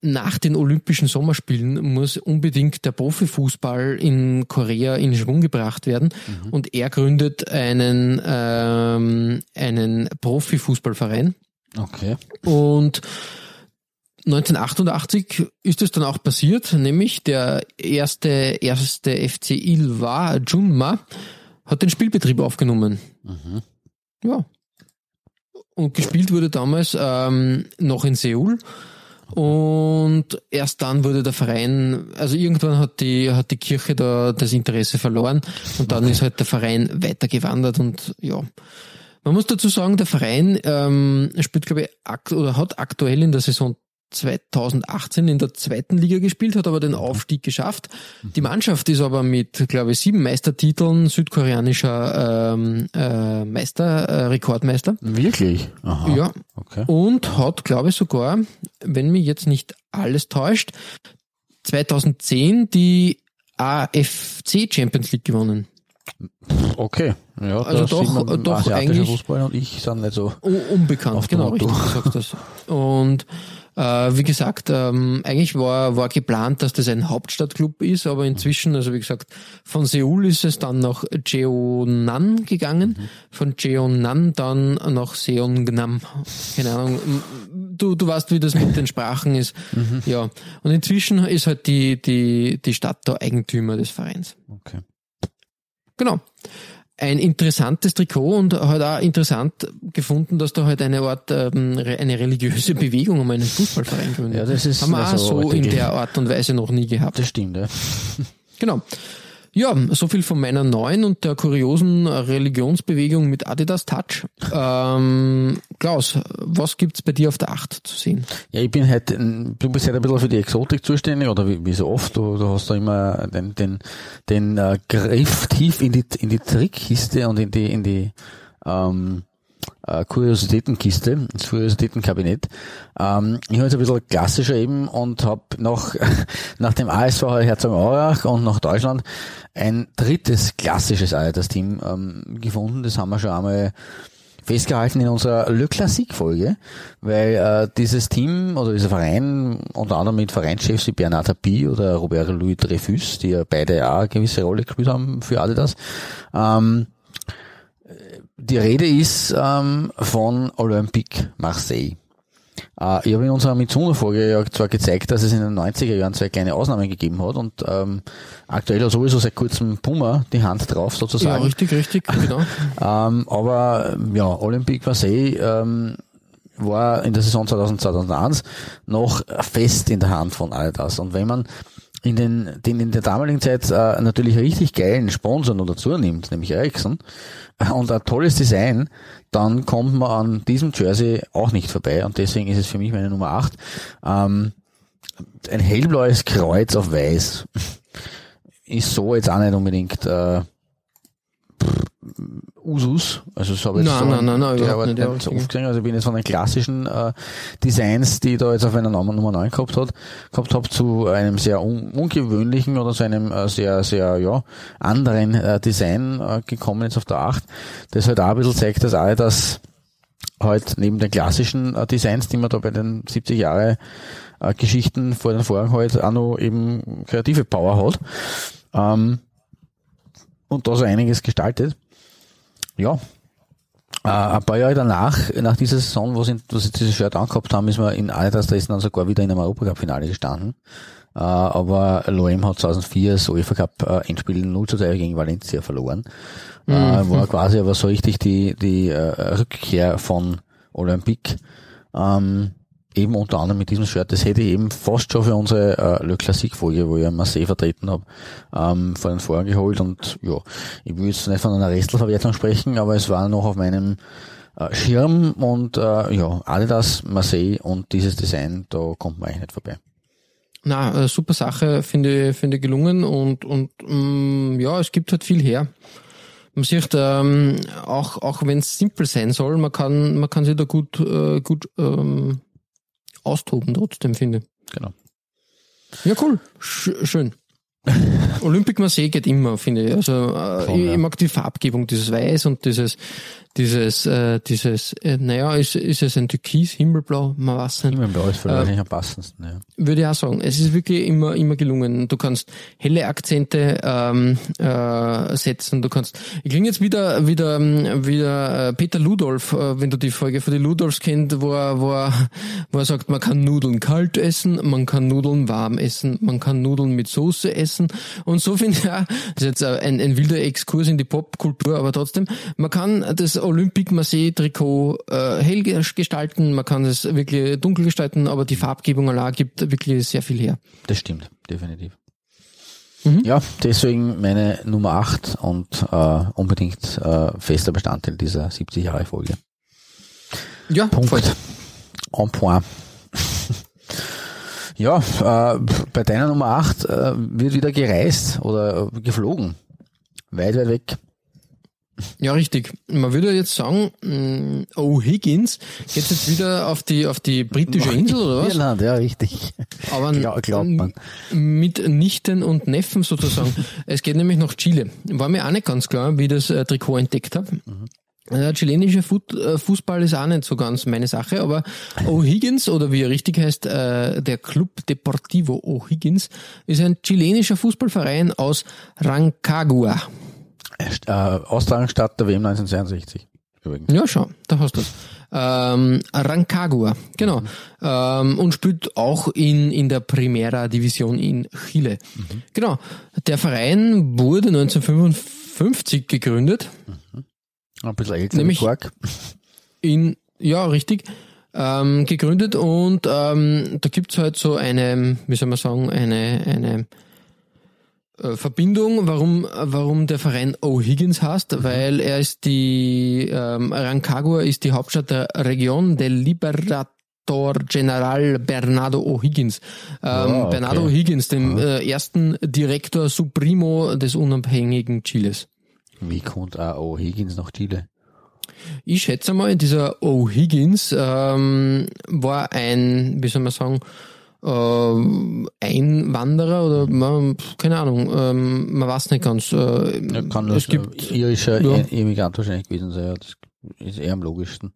nach den Olympischen Sommerspielen muss unbedingt der Profifußball in Korea in Schwung gebracht werden und er gründet einen ähm, einen Profifußballverein Okay. und 1988 ist es dann auch passiert, nämlich der erste, erste FC Ilva Junma hat den Spielbetrieb aufgenommen. Ja. Und gespielt wurde damals ähm, noch in Seoul. Und erst dann wurde der Verein, also irgendwann hat die, hat die Kirche da das Interesse verloren und dann ist halt der Verein weitergewandert und ja. Man muss dazu sagen, der Verein ähm, spielt, glaube ich, oder hat aktuell in der Saison 2018 in der zweiten Liga gespielt, hat aber den Aufstieg geschafft. Die Mannschaft ist aber mit, glaube ich, sieben Meistertiteln südkoreanischer ähm, äh, Meister, äh, Rekordmeister. Wirklich? Aha. Ja. Okay. Und hat, glaube ich, sogar, wenn mich jetzt nicht alles täuscht, 2010 die AFC Champions League gewonnen. Okay. Ja, Also doch- man, doch eigentlich- Fußball und ich sind nicht so. Unbekannt, genau, richtig, du sagst das. (laughs) Und äh, wie gesagt, ähm, eigentlich war, war geplant, dass das ein Hauptstadtclub ist, aber inzwischen, also wie gesagt, von Seoul ist es dann nach Jeonnan gegangen, von Jeonnan dann nach Seongnam. Keine Ahnung, du, du weißt, wie das mit den Sprachen ist. Ja, und inzwischen ist halt die, die, die Stadt da Eigentümer des Vereins. Okay. Genau. Ein interessantes Trikot und halt auch interessant gefunden, dass da halt eine Art, ähm, eine religiöse Bewegung um einen Fußballverein gründet. Ja, das ist Haben wir auch also so in der Art und Weise noch nie gehabt. Das stimmt, ja. Genau. Ja, so viel von meiner neuen und der kuriosen Religionsbewegung mit Adidas Touch. Ähm, Klaus, was gibt's bei dir auf der Acht zu sehen? Ja, ich bin halt, du bist halt ein bisschen für die Exotik zuständig, oder wie, wie so oft, du, du hast da immer den, den, den äh, Griff tief in die, in die Trickkiste und in die, in die ähm, äh, Kuriositätenkiste, das Kuriositätenkabinett. Ähm, ich habe jetzt ein bisschen klassischer eben und habe noch (laughs) nach dem ASV Herzogenaurach und nach Deutschland ein drittes klassisches Adidas-Team ähm, gefunden. Das haben wir schon einmal festgehalten in unserer Le Classique-Folge, weil äh, dieses Team oder dieser Verein, unter anderem mit Vereinschefs wie Bernard Tapie oder Robert Louis Dreyfus, die ja beide auch eine gewisse Rolle gespielt haben für Adidas, ähm, die Rede ist ähm, von Olympique Marseille. Äh, ich habe in unserer Mitsuno-Folge ja zwar gezeigt, dass es in den 90er Jahren zwei kleine Ausnahmen gegeben hat und ähm, aktuell hat sowieso seit kurzem Puma die Hand drauf sozusagen. Ja, richtig, richtig, genau. (laughs) ähm, aber ja, Olympique Marseille ähm, war in der Saison 2000, 2001 noch fest in der Hand von Adidas. Und wenn man in den, den in der damaligen Zeit äh, natürlich richtig geilen Sponsor noch dazu nimmt, nämlich Ericsson, äh, und ein tolles Design, dann kommt man an diesem Jersey auch nicht vorbei und deswegen ist es für mich meine Nummer 8. Ähm, ein hellblaues Kreuz auf weiß (laughs) ist so jetzt auch nicht unbedingt äh, Usus. Also das habe ich nein, so nein, nein, nein, der nicht, nicht so oft gesehen. Also ich bin jetzt von den klassischen äh, Designs, die da jetzt auf einer Nummer, Nummer 9 gehabt hat, gehabt habe, zu einem sehr un ungewöhnlichen oder zu einem äh, sehr, sehr, ja, anderen äh, Design äh, gekommen jetzt auf der 8. Das halt auch ein bisschen zeigt, dass auch das halt neben den klassischen äh, Designs, die man da bei den 70 Jahre äh, Geschichten vor den Vorhang halt auch noch eben kreative Power hat. Ähm, und da so einiges gestaltet. Ja. Äh, ein paar Jahre danach, nach dieser Saison, wo sie, wo sie dieses Shirt angehabt haben, ist man in Adidas Dresden dann sogar wieder in einem Europacup-Finale gestanden. Äh, aber Loem hat 2004 das UEFA Cup äh, Endspiel 0 zu 3 gegen Valencia verloren. Mhm. Äh, war quasi aber so richtig die, die äh, Rückkehr von Olympique. Ähm, eben unter anderem mit diesem Shirt, das hätte ich eben fast schon für unsere äh, Le Classique-Folge, wo ich Marseille vertreten habe, ähm, vor den Vorhang geholt und ja, ich will jetzt nicht von einer Restelverwertung sprechen, aber es war noch auf meinem äh, Schirm und äh, ja, Adidas, Marseille und dieses Design, da kommt man eigentlich nicht vorbei. Na, äh, super Sache, finde finde gelungen und und ähm, ja, es gibt halt viel her. Man sieht ähm, auch auch wenn es simpel sein soll, man kann man kann sich da gut äh, gut ähm, austoben trotzdem, finde. Genau. Ja, cool. Sch schön. (laughs) Olympic Marseille geht immer, finde ich. Also äh, Voll, ich, ja. mag die Farbgebung, dieses Weiß und dieses, dieses, äh, dieses, äh, naja, ist, ist es ein Türkis, Himmelblau, man weiß nicht. Himmelblau ist vielleicht am passendsten, ja. Würde ich auch sagen. Es ist wirklich immer, immer gelungen. Du kannst helle Akzente ähm, äh, setzen. Du kannst. Ich klinge jetzt wieder, wieder, ähm, wieder äh, Peter Ludolf, äh, wenn du die Folge von den Ludolfs kennt, wo er, wo er, wo er sagt, man kann Nudeln kalt essen, man kann Nudeln warm essen, man kann Nudeln mit Soße essen. Und so finde ich auch, das ist jetzt ein, ein wilder Exkurs in die Popkultur, aber trotzdem, man kann das Olympique Marseille Trikot äh, hell gestalten, man kann es wirklich dunkel gestalten, aber die Farbgebung allein gibt wirklich sehr viel her. Das stimmt, definitiv. Mhm. Ja, deswegen meine Nummer 8 und äh, unbedingt äh, fester Bestandteil dieser 70 Jahre Folge. Ja, Punkt. voll. En point. Ja, äh, bei deiner Nummer 8 äh, wird wieder gereist oder geflogen. Weit, weit weg. Ja, richtig. Man würde jetzt sagen, mh, O'Higgins geht jetzt wieder auf die auf die britische Insel oder was? Irland, ja, richtig. Aber Glau- glaubt man. mit Nichten und Neffen sozusagen. (laughs) es geht nämlich nach Chile. War mir auch nicht ganz klar, wie ich das äh, Trikot entdeckt habe. Der chilenische äh, Fußball ist auch nicht so ganz meine Sache, aber O'Higgins, oder wie er richtig heißt, äh, der Club Deportivo O'Higgins, ist ein chilenischer Fußballverein aus Rancagua. Äh, Austragungsstadt der WM 1962. Übrigens. Ja, schau, da hast du es. Ähm, Rancagua, genau. Ähm, und spielt auch in, in der Primera Division in Chile. Genau. Der Verein wurde 1955 gegründet. Ein bisschen älter. Nämlich- Quark. In, ja, richtig. Ähm, gegründet und ähm, da gibt's halt so eine, wie soll man sagen, eine, eine äh, Verbindung, warum, warum der Verein O'Higgins heißt, weil er ist die, ähm, Rancagua ist die Hauptstadt der Region del Liberator General Bernardo O'Higgins. Ähm, Ah, okay. Bernardo O'Higgins, dem äh, ersten Direktor Supremo des unabhängigen Chiles. Wie kommt auch O'Higgins nach Chile? Ich schätze mal, dieser O'Higgins ähm, war ein, wie soll man sagen, äh, Einwanderer oder man, keine Ahnung, ähm, man weiß nicht ganz. Äh, Ja, kann es das gibt, irischer ja. ja. Emigrant wahrscheinlich gewesen sein. Ja, das ist eher am logischsten.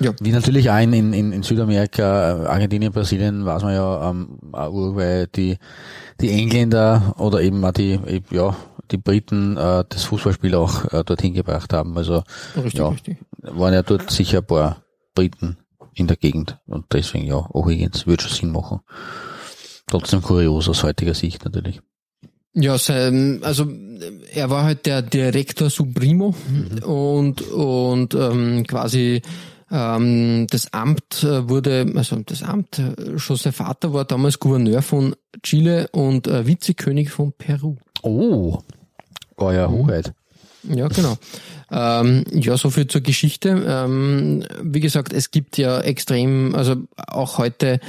Ja. Wie natürlich auch in, in, in Südamerika, äh, Argentinien, Brasilien, weiß man ja, ähm, auch Uruguay, die, die Engländer oder eben auch die, ja, die Briten äh, das Fußballspiel auch äh, dorthin gebracht haben. Also richtig, ja, richtig. waren ja dort sicher ein paar Briten in der Gegend. Und deswegen, ja, O'Higgins würde schon Sinn machen. Trotzdem kurios aus heutiger Sicht natürlich. Ja, sein, also er war halt der Direktor Supremo und und ähm, quasi ähm, das Amt äh, wurde, also das Amt, äh, schon sein Vater war damals Gouverneur von Chile und äh, Vizekönig von Peru. Oh, ja Hoheit. Ja, genau. Ähm, ja, so viel zur Geschichte. Ähm, wie gesagt, es gibt ja extrem, also auch heute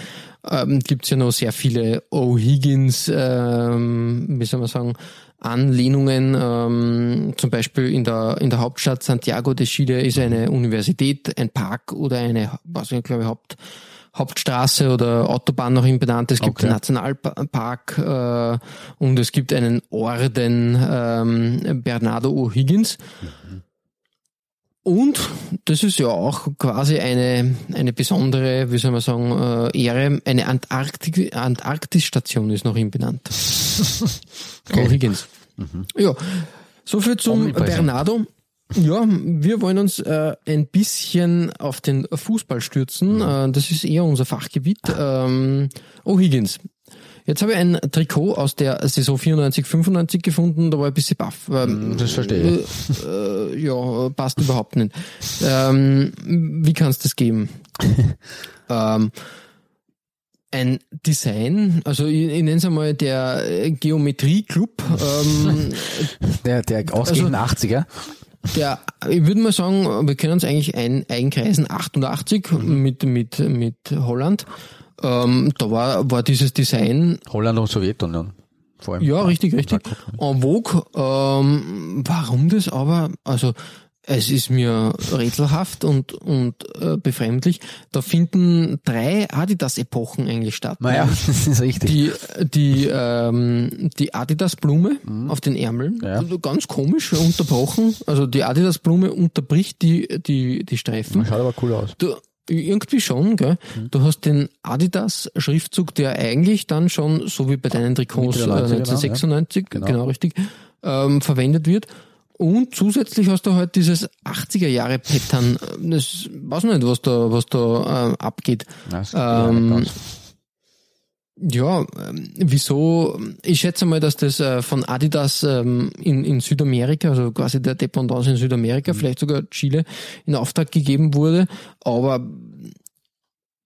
ähm, gibt es ja noch sehr viele O'Higgins, ähm, wie soll man sagen, Anlehnungen. Ähm, zum Beispiel in der, in der Hauptstadt Santiago de Chile ist eine Universität, ein Park oder eine, was ich glaube, Haupt, Hauptstraße oder Autobahn nach ihm benannt. Es gibt Okay. einen Nationalpark äh, und es gibt einen Orden ähm, Bernardo O'Higgins. Und das ist ja auch quasi eine, eine besondere, wie soll man sagen, äh, Ehre. Eine Antarktik, Antarktisstation ist nach ihm benannt. (laughs) O'Higgins. Ja, soviel zum Omnipräsent. Bernardo. Ja, wir wollen uns äh, ein bisschen auf den Fußball stürzen. Äh, das ist eher unser Fachgebiet. Ähm, O'Higgins. Jetzt habe ich ein Trikot aus der Saison 94, 95 gefunden, da war ich ein bisschen baff. Ähm, Das verstehe äh, äh, ja, passt überhaupt nicht. Ähm, wie kann es das geben? (laughs) ähm, ein Design, also ich, ich nenne es einmal der Geometrie-Club, ähm, Der, der ausgehenden 80er. Der, ich würde mal sagen, wir können uns eigentlich ein, einkreisen, 88 mit, mit, mit Holland. Ähm, da war, war dieses Design Holland und Sowjetunion. Vor allem. Ja, richtig, richtig. En vogue. Ähm, warum das aber? Also es ist mir rätselhaft und, und äh, befremdlich. Da finden drei Adidas-Epochen eigentlich statt. Naja, (laughs) das ist richtig. Die, die, ähm, die Adidas-Blume auf den Ärmeln, Ja. also ganz komisch unterbrochen. Also die Adidas-Blume unterbricht die, die, die Streifen. Schaut aber cool aus. Du, irgendwie schon, gell? Mhm. Du hast den Adidas-Schriftzug, der eigentlich dann schon, so wie bei deinen Trikots Mitte äh, der 90er, 1996, Genau. genau. richtig, ähm, verwendet wird. Und zusätzlich hast du halt dieses 80er-Jahre-Pattern. Das weiß nicht, was da, was da ähm, abgeht. Ähm. Ja, ähm, wieso? Ich schätze mal, dass das äh, von Adidas ähm, in, in Südamerika, also quasi der Dependance in Südamerika, vielleicht sogar Chile, in Auftrag gegeben wurde. Aber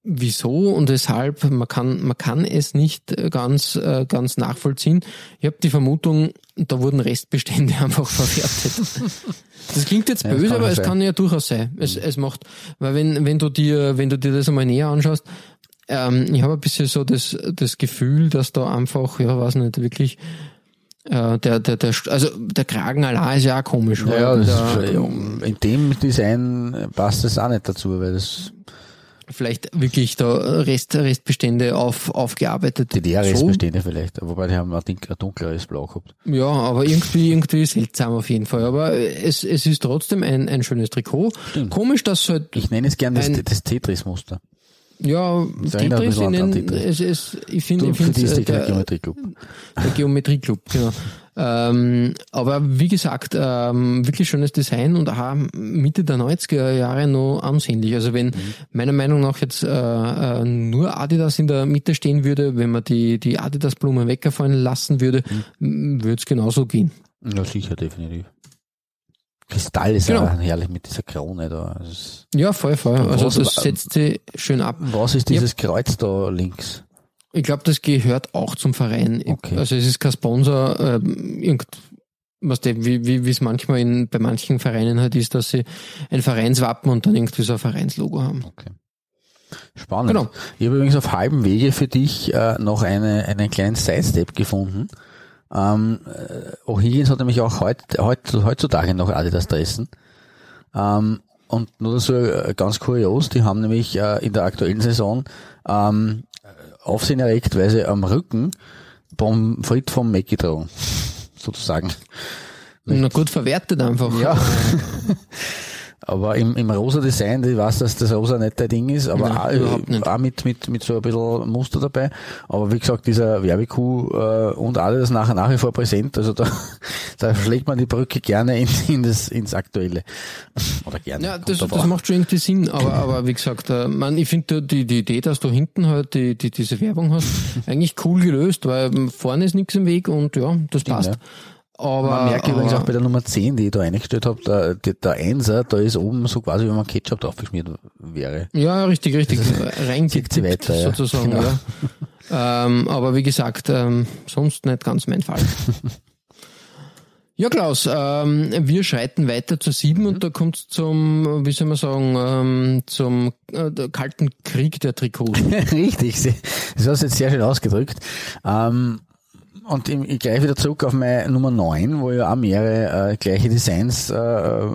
wieso und weshalb, man kann, man kann es nicht äh, ganz, äh, ganz nachvollziehen. Ich habe die Vermutung, da wurden Restbestände (laughs) einfach verwertet. Das klingt jetzt Ja, böse, kann aber es sein. kann ja durchaus sein. Es, es macht, weil wenn, wenn du dir, wenn du dir das einmal näher anschaust, ähm, ich habe ein bisschen so das, das Gefühl, dass da einfach, ja, weiß nicht, wirklich, äh, der, der, der, also der Kragen allein ist ja auch komisch. Ja, das der, ist, ja, in dem Design passt das auch nicht dazu, weil das vielleicht wirklich da Rest, Restbestände auf, aufgearbeitet. DDR-Restbestände vielleicht, wobei die haben ein dink- ein dunkleres Blau gehabt. So, ja, aber irgendwie, irgendwie seltsam auf jeden Fall. Aber es, es ist trotzdem ein, ein schönes Trikot. Komisch, dass halt, Ich nenne es gern das, das Tetris-Muster. Ja, Tetris, mich ich es, es, finde, ich finde, ist äh, der der, Geometrie-Club. Der Geometrieclub, genau. Ähm, aber wie gesagt, ähm, wirklich schönes Design und auch Mitte der 90er Jahre noch ansehnlich. Also wenn meiner Meinung nach jetzt äh, äh, nur Adidas in der Mitte stehen würde, wenn man die, die Adidas-Blumen weggefallen lassen würde, würde es genauso gehen. Ja, sicher, definitiv. Kristall ist Genau. auch herrlich mit dieser Krone da. Ja, voll, voll. Also was- das setzt sie schön ab. was ist dieses Kreuz da links? Ich glaube, das gehört auch zum Verein. Okay. Also es ist kein Sponsor, ähm, irgend, was wie, wie wie es manchmal in, bei manchen Vereinen halt ist, dass sie ein Vereinswappen und dann irgendwie so ein Vereinslogo haben. Okay. Spannend. Genau. Ich habe übrigens auf halbem Wege für dich äh, noch eine, einen kleinen Sidestep gefunden. Ähm, äh, O'Higgins hat nämlich auch heut, heut, heutzutage noch Adidas Dressen. Ähm, und nur so äh, ganz kurios, die haben nämlich äh, in der aktuellen Saison ähm, Aufsehen erregt, weil sie am Rücken Pommes frites vom tragen. (laughs) Sozusagen. Na gut verwertet einfach. Ja. (laughs) Aber im, im rosa Design, ich weiß, dass das rosa nicht dein Ding ist, aber Nein, auch, nicht. auch mit, mit, mit so ein bisschen Muster dabei. Aber wie gesagt, dieser Werbekuh äh, und alles nachher nach wie vor präsent. Also da, (laughs) da schlägt man die Brücke gerne in, in das, ins Aktuelle. (laughs) Oder gerne. Ja, das, das macht schon irgendwie Sinn, aber, aber wie gesagt, äh, man, ich finde die, die Idee, dass du hinten halt die, die, diese Werbung hast, (laughs) eigentlich cool gelöst, weil vorne ist nichts im Weg und ja, das passt. ja. Aber, Man merkt übrigens aber, auch bei der Nummer 10, die ich da eingestellt habe, der, der, der Einser, da ist oben so quasi, wenn man Ketchup draufgeschmiert wäre. Ja, richtig, richtig. (laughs) Reingedippt weiter, ja. sozusagen, Genau. ja. ähm, aber wie gesagt, ähm, sonst nicht ganz mein Fall. (laughs) Ja, Klaus, ähm, wir schreiten weiter zur sieben und da kommt zum, wie soll man sagen, ähm, zum äh, kalten Krieg der Trikots. (laughs) Richtig, das hast du jetzt sehr schön ausgedrückt. Und ich, ich greife wieder zurück auf meine Nummer 9, wo ich auch mehrere äh, gleiche Designs äh,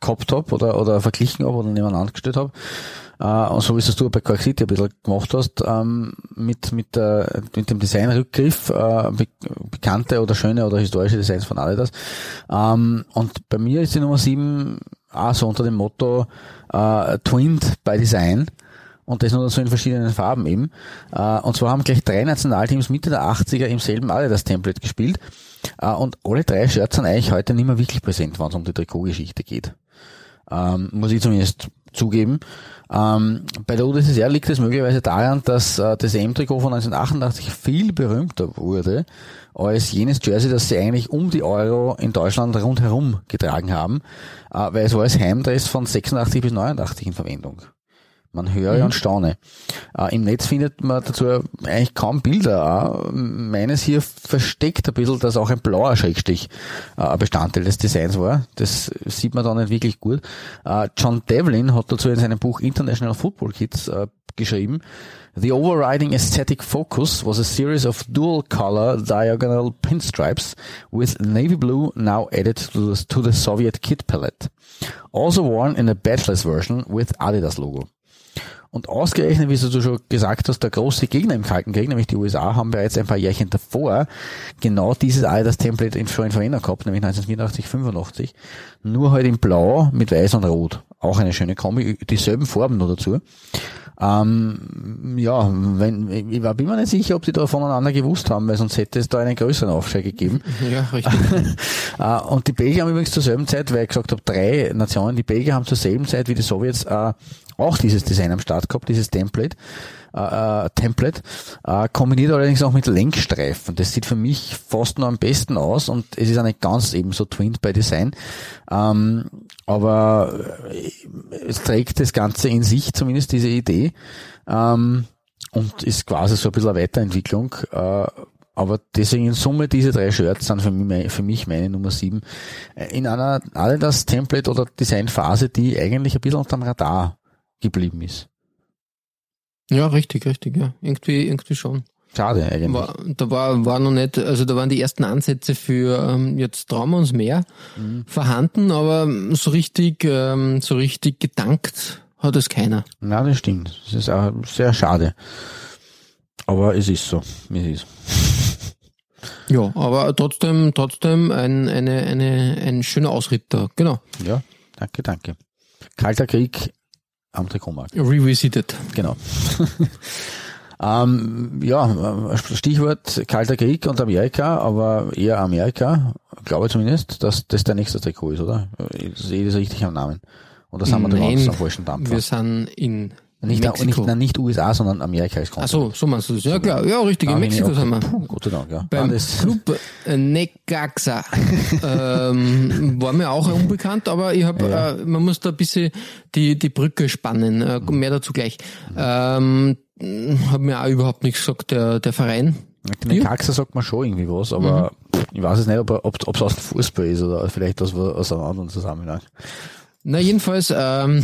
gehabt habe oder, oder verglichen habe oder nebeneinander gestellt habe. Äh, und so wie es du bei Cork City ein bisschen gemacht hast, ähm, mit, mit, der, mit dem Designrückgriff, äh, be bekannte oder schöne oder historische Designs von Adidas. Ähm, und bei mir ist die Nummer 7 auch so unter dem Motto äh, Twinned by Design. Und das nur so in verschiedenen Farben eben. Äh, Und zwar haben gleich drei Nationalteams Mitte der 80er im selben Adidas-Template gespielt. Äh, Und alle drei Shirts sind eigentlich heute nicht mehr wirklich präsent, wenn es um die Trikotgeschichte geht. Ähm, muss ich zumindest zugeben. Ähm, bei der UdSSR liegt es möglicherweise daran, dass äh, das EM-Trikot von 1988 viel berühmter wurde als jenes Jersey, das sie eigentlich um die Euro in Deutschland rundherum getragen haben, weil es war als Heimdress von 86 bis 89 in Verwendung. Man höre und staune. Äh, Im Netz findet man dazu eigentlich kaum Bilder. Auch. Meines hier versteckt ein bisschen, dass auch ein blauer Schrägstich äh, Bestandteil des Designs war. Das sieht man da nicht wirklich gut. Äh, John Devlin hat dazu in seinem Buch International Football Kids äh, geschrieben, The overriding aesthetic focus was a series of dual color diagonal pinstripes with navy blue now added to the, to the Soviet kit palette. Also worn in a badgeless version with Adidas logo. Und ausgerechnet, wie du schon gesagt hast, der große Gegner im Kalten Krieg, nämlich die USA, haben bereits ein paar Jährchen davor genau dieses Adidas-Template in- schon in Verwendung gehabt, nämlich 1984, 85. Nur halt in Blau mit Weiß und Rot. Auch eine schöne Kombi, dieselben Farben noch dazu. Ähm, ja, wenn, ich war bin mir nicht sicher, ob die da voneinander gewusst haben, weil sonst hätte es da einen größeren Aufschrei gegeben. ja, richtig. (laughs) Äh, und die Belgier haben übrigens zur selben Zeit, weil ich gesagt habe, drei Nationen, die Belgier haben zur selben Zeit wie die Sowjets äh, auch dieses Design am Start gehabt, dieses Template. Äh, äh, Template, äh, kombiniert allerdings auch mit Lenkstreifen. Das sieht für mich fast noch am besten aus und es ist auch nicht ganz eben so twinned by Design. Ähm, aber äh, es trägt das Ganze in sich, zumindest diese Idee. Ähm, und ist quasi so ein bisschen eine Weiterentwicklung. Äh, aber deswegen in Summe diese drei Shirts sind für mich, meine Nummer sieben. In einer Adidas Template oder Designphase, die eigentlich ein bisschen unterm Radar geblieben ist. Ja, richtig, richtig, ja. Irgendwie, irgendwie schon. Schade eigentlich. War, da war, war noch nicht, also da waren die ersten Ansätze für ähm, jetzt trauen wir uns mehr vorhanden, aber so richtig, ähm, so richtig gedankt hat es keiner. Ja, das stimmt. Das ist auch sehr schade. Aber es ist so, wie es ist. (laughs) Ja, aber trotzdem, trotzdem ein, eine, eine, ein schöner Ausritter. Genau. Ja, danke, danke. Kalter Krieg am Trikotmarkt. Revisited. Genau. (laughs) ähm, ja, Stichwort Kalter Krieg und Amerika, aber eher Amerika, glaube ich zumindest, dass das der nächste Trikot ist, oder? Sehe ich das richtig am Namen? Oder sind wir Nein, am falschen Dampfer? Wir sind in Nicht, nicht, Mexiko. nein, nicht USA, sondern Amerika ist Ach so, so meinst du das. Ja klar, ja richtig, in Ah, Mexiko okay. sind wir. Puh, Gott sei Dank, ja. Beim Ah, Club äh, Necaxa (laughs) ähm, war mir auch unbekannt, aber ich habe, äh, man muss da ein bisschen die, die Brücke spannen, äh, Mhm. mehr dazu gleich. Ähm, hat mir auch überhaupt nichts gesagt, der, der Verein. Ja. Kaxer sagt man schon irgendwie was, aber ich weiß es nicht, ob ob es aus dem Fußball ist oder vielleicht aus, aus einem anderen Zusammenhang. Na, jedenfalls, ähm,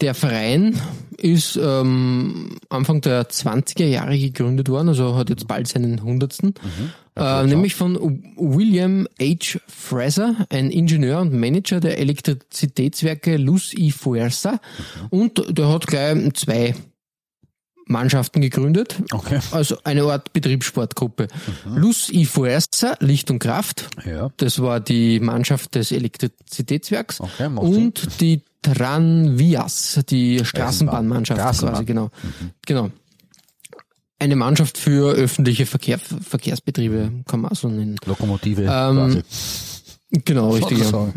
der Verein ist ähm, Anfang der 20er Jahre gegründet worden, also hat jetzt bald seinen hundertsten. Äh, nämlich von William H. Fraser, ein Ingenieur und Manager der Elektrizitätswerke Luz y Fuerza. Und der hat gleich zwei Mannschaften gegründet. Okay. Also eine Art Betriebssportgruppe. Luz y Fuerza, Licht und Kraft. Ja. Das war die Mannschaft des Elektrizitätswerks. Okay, und die Tranvias, die Straßenbahnmannschaft Straßenbahn. quasi, genau. Genau. Eine Mannschaft für öffentliche Verkehr, Verkehrsbetriebe, kann man so nennen. Lokomotive Ähm, quasi. Genau, richtig. Ja.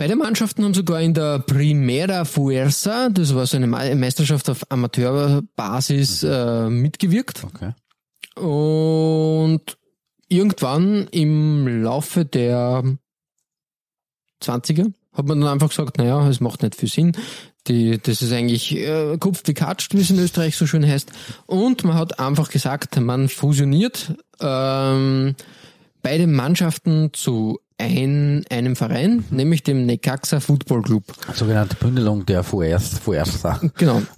Beide Mannschaften haben sogar in der Primera Fuerza, das war so eine Me- Meisterschaft auf Amateurbasis, äh, mitgewirkt. Okay. Und irgendwann im Laufe der 20er hat man dann einfach gesagt, naja, es macht nicht viel Sinn. Die, das ist eigentlich äh, Kopf wie Katscht, wie es in Österreich so schön heißt. Und man hat einfach gesagt, man fusioniert ähm, beide Mannschaften zu ein, einem Verein, nämlich dem Necaxa Football Club. Sogenannte Bündelung der Fuerst, Fuerza. Genau. (laughs)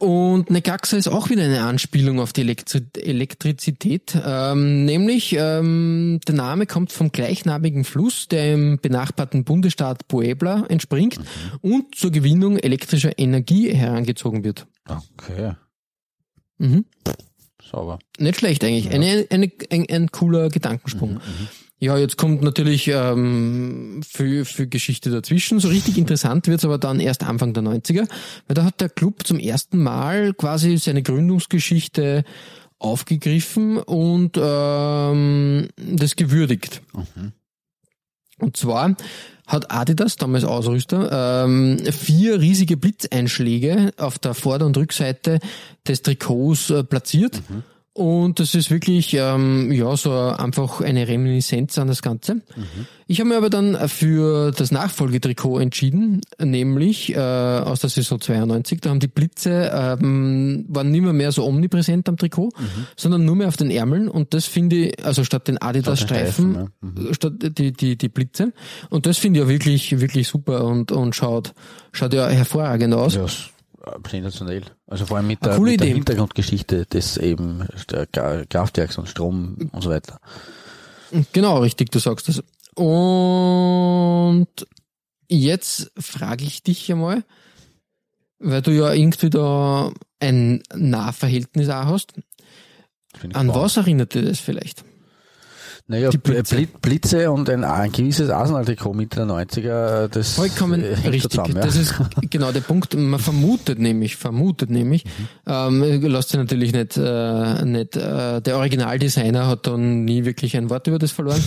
Und Necaxa ist auch wieder eine Anspielung auf die Elektri Elektrizität, ähm, nämlich ähm, der Name kommt vom gleichnamigen Fluss, der im benachbarten Bundesstaat Puebla entspringt und zur Gewinnung elektrischer Energie herangezogen wird. Okay. Mhm. Sauber. Nicht schlecht eigentlich. Eine, eine, ein, ein cooler Gedankensprung. Ja, jetzt kommt natürlich ähm, für, für Geschichte dazwischen. So richtig interessant wird's aber dann erst Anfang der 90er, weil da hat der Club zum ersten Mal quasi seine Gründungsgeschichte aufgegriffen und ähm, das gewürdigt. Und zwar hat Adidas, damals Ausrüster, ähm, vier riesige Blitzeinschläge auf der Vorder- und Rückseite des Trikots äh, platziert. Und das ist wirklich ähm, ja so einfach eine Reminiszenz an das Ganze. Ich habe mir aber dann für das Nachfolgetrikot entschieden, nämlich äh, aus der Saison 92. Da haben die Blitze ähm, waren nicht mehr, mehr so omnipräsent am Trikot, sondern nur mehr auf den Ärmeln. Und das finde ich, also statt den Adidas-Streifen, Streifen, ja. statt die, die, die Blitze. Und das finde ich ja wirklich, wirklich super und, und schaut, schaut ja hervorragend aus. Ja, s- äh, sensationell. Also vor allem mit Eine der, mit der. Hintergrundgeschichte des eben Kraftwerks und Strom und so weiter. Genau, richtig, du sagst das. Und jetzt frage ich dich einmal, weil du ja irgendwie da ein Nahverhältnis auch hast. An was erinnert dir das vielleicht? Naja, die Blitze? Blitze, Blitze und ein, ein gewisses Arsenal-Trikot Mitte der 90er, das Vollkommen äh, richtig. zusammen. Ja. Das ist genau der Punkt. Man vermutet nämlich, vermutet nämlich, ähm, lasst sich natürlich nicht, äh, nicht äh, der Originaldesigner hat dann nie wirklich ein Wort über das verloren.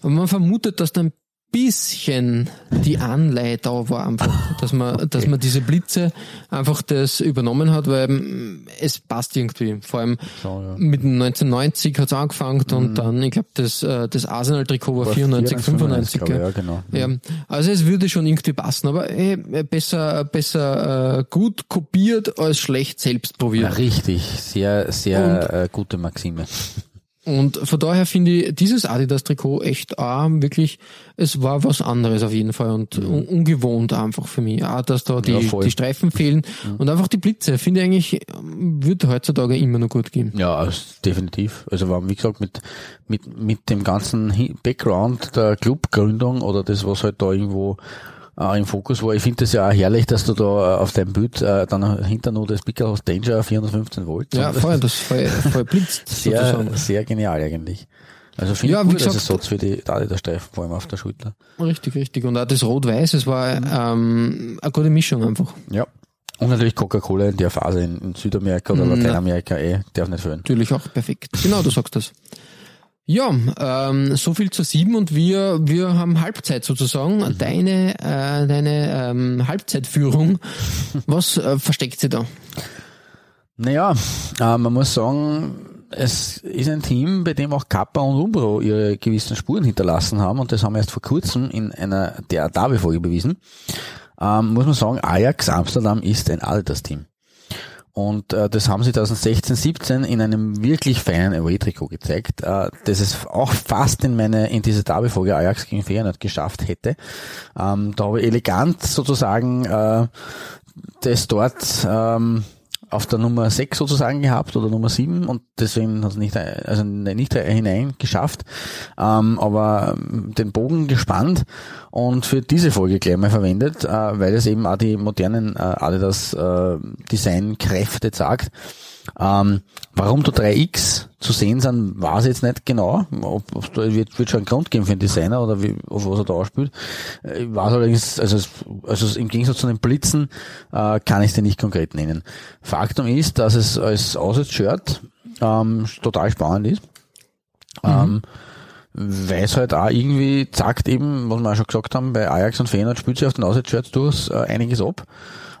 Aber man vermutet, dass da ein bisschen die Anleihe da war einfach, dass man, dass man diese Blitze einfach das übernommen hat, weil mm, es passt irgendwie. Vor allem Schon, ja. mit dem 1990 hat's angefangen und dann, ich glaube, das, äh, das Arsenal-Trikot war 94, 95. glaube ich, gell? ja, genau. Ja, also es würde schon irgendwie passen, aber eh, besser, besser äh, gut kopiert als schlecht selbst Ja, probiert. richtig, sehr, sehr äh, gute Maxime. Und von daher finde ich dieses Adidas-Trikot echt auch wirklich, es war was anderes auf jeden Fall und un ungewohnt einfach für mich. Auch, dass da die, Ja, die Streifen fehlen und einfach die Blitze, finde ich eigentlich, ähm, wird heutzutage immer noch gut gehen. Ja, definitiv. Also war, wie gesagt, mit, mit, mit dem ganzen Background der Clubgründung oder das, was halt da irgendwo äh, im Fokus war. Ich finde das ja auch herrlich, dass du da äh, auf deinem Bild äh, dann hinter nur das Pickel hast Danger 415 Volt. Ja, voll, (laughs) das voll, voll blitzt (laughs) sehr, sozusagen. sehr genial eigentlich. Also finde Ja, ich gut gesagt- Ersatz für die Adidas-Streifen, vor allem auf der Schulter. Richtig, richtig. Und auch das Rot-Weiß, es war ähm, eine gute Mischung einfach. Ja. Und natürlich Coca-Cola in der Phase in, in Südamerika oder Mhm. Lateinamerika, eh, darf nicht fehlen. Natürlich auch perfekt. Genau, du sagst das. Ja, ähm, so viel zu sieben und wir wir haben Halbzeit sozusagen. Deine äh, deine ähm, Halbzeitführung. (laughs) Was äh, versteckt sie da? Naja, äh, man muss sagen, es ist ein Team, bei dem auch Kappa und Umbro ihre gewissen Spuren hinterlassen haben und das haben wir erst vor kurzem in einer der Derby-Folge bewiesen. Ähm, muss man sagen, Ajax Amsterdam ist ein Adidas-Team. Und äh, das haben sie 2016, 17 in einem wirklich feinen Away-Trikot gezeigt, äh, das es auch fast in meine in diese Derby-Folge Ajax gegen Feyenoord geschafft hätte. Ähm, da habe ich elegant sozusagen äh, das dort ähm, auf der Nummer 6 sozusagen gehabt oder Nummer 7 und deswegen hat es nicht, also nicht hinein geschafft, ähm, aber ähm, den Bogen gespannt und für diese Folge gleich mal verwendet, äh, weil es eben auch die modernen äh, Adidas äh, Designkräfte sagt. Ähm, warum da 3X zu sehen sind, weiß ich jetzt nicht genau. Ob, ob da wird, wird schon einen Grund geben für den Designer oder wie, auf was er da ausspielt. Äh, ich weiß allerdings, also, also im Gegensatz zu den Blitzen äh, kann ich es dir nicht konkret nennen. Faktum ist, dass es als Aussatz-Shirt ähm, total spannend ist. Mhm. Ähm, weil es halt auch irgendwie sagt eben, was wir auch schon gesagt haben, bei Ajax und Feyenoord spielt sich auf den Auswärtshirts durchaus äh, einiges ab.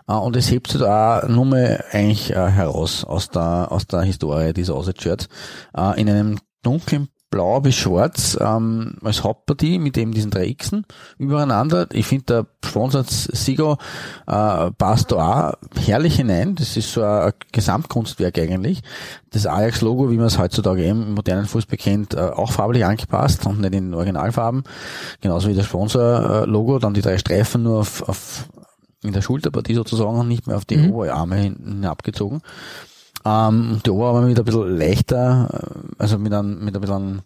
Äh, und es hebt sich da nur mal eigentlich äh, heraus aus der, aus der Historie dieser Auswärtshirts. Äh, in einem dunklen Blau bis Schwarz ähm, als Hauptpartie mit eben diesen drei Xen übereinander. Ich finde, der Sponsor Sigo äh, passt da auch herrlich hinein. Das ist so ein Gesamtkunstwerk eigentlich. Das Ajax-Logo, wie man es heutzutage eben im modernen Fußball kennt, äh, auch farblich angepasst und nicht in Originalfarben. Genauso wie das Sponsor-Logo, dann die drei Streifen nur auf, auf in der Schulterpartie sozusagen und nicht mehr auf die mhm. Oberarme hinabgezogen. Ähm, die Oberarme mit ein bisschen leichter, äh, also mit einem, mit ein bisschen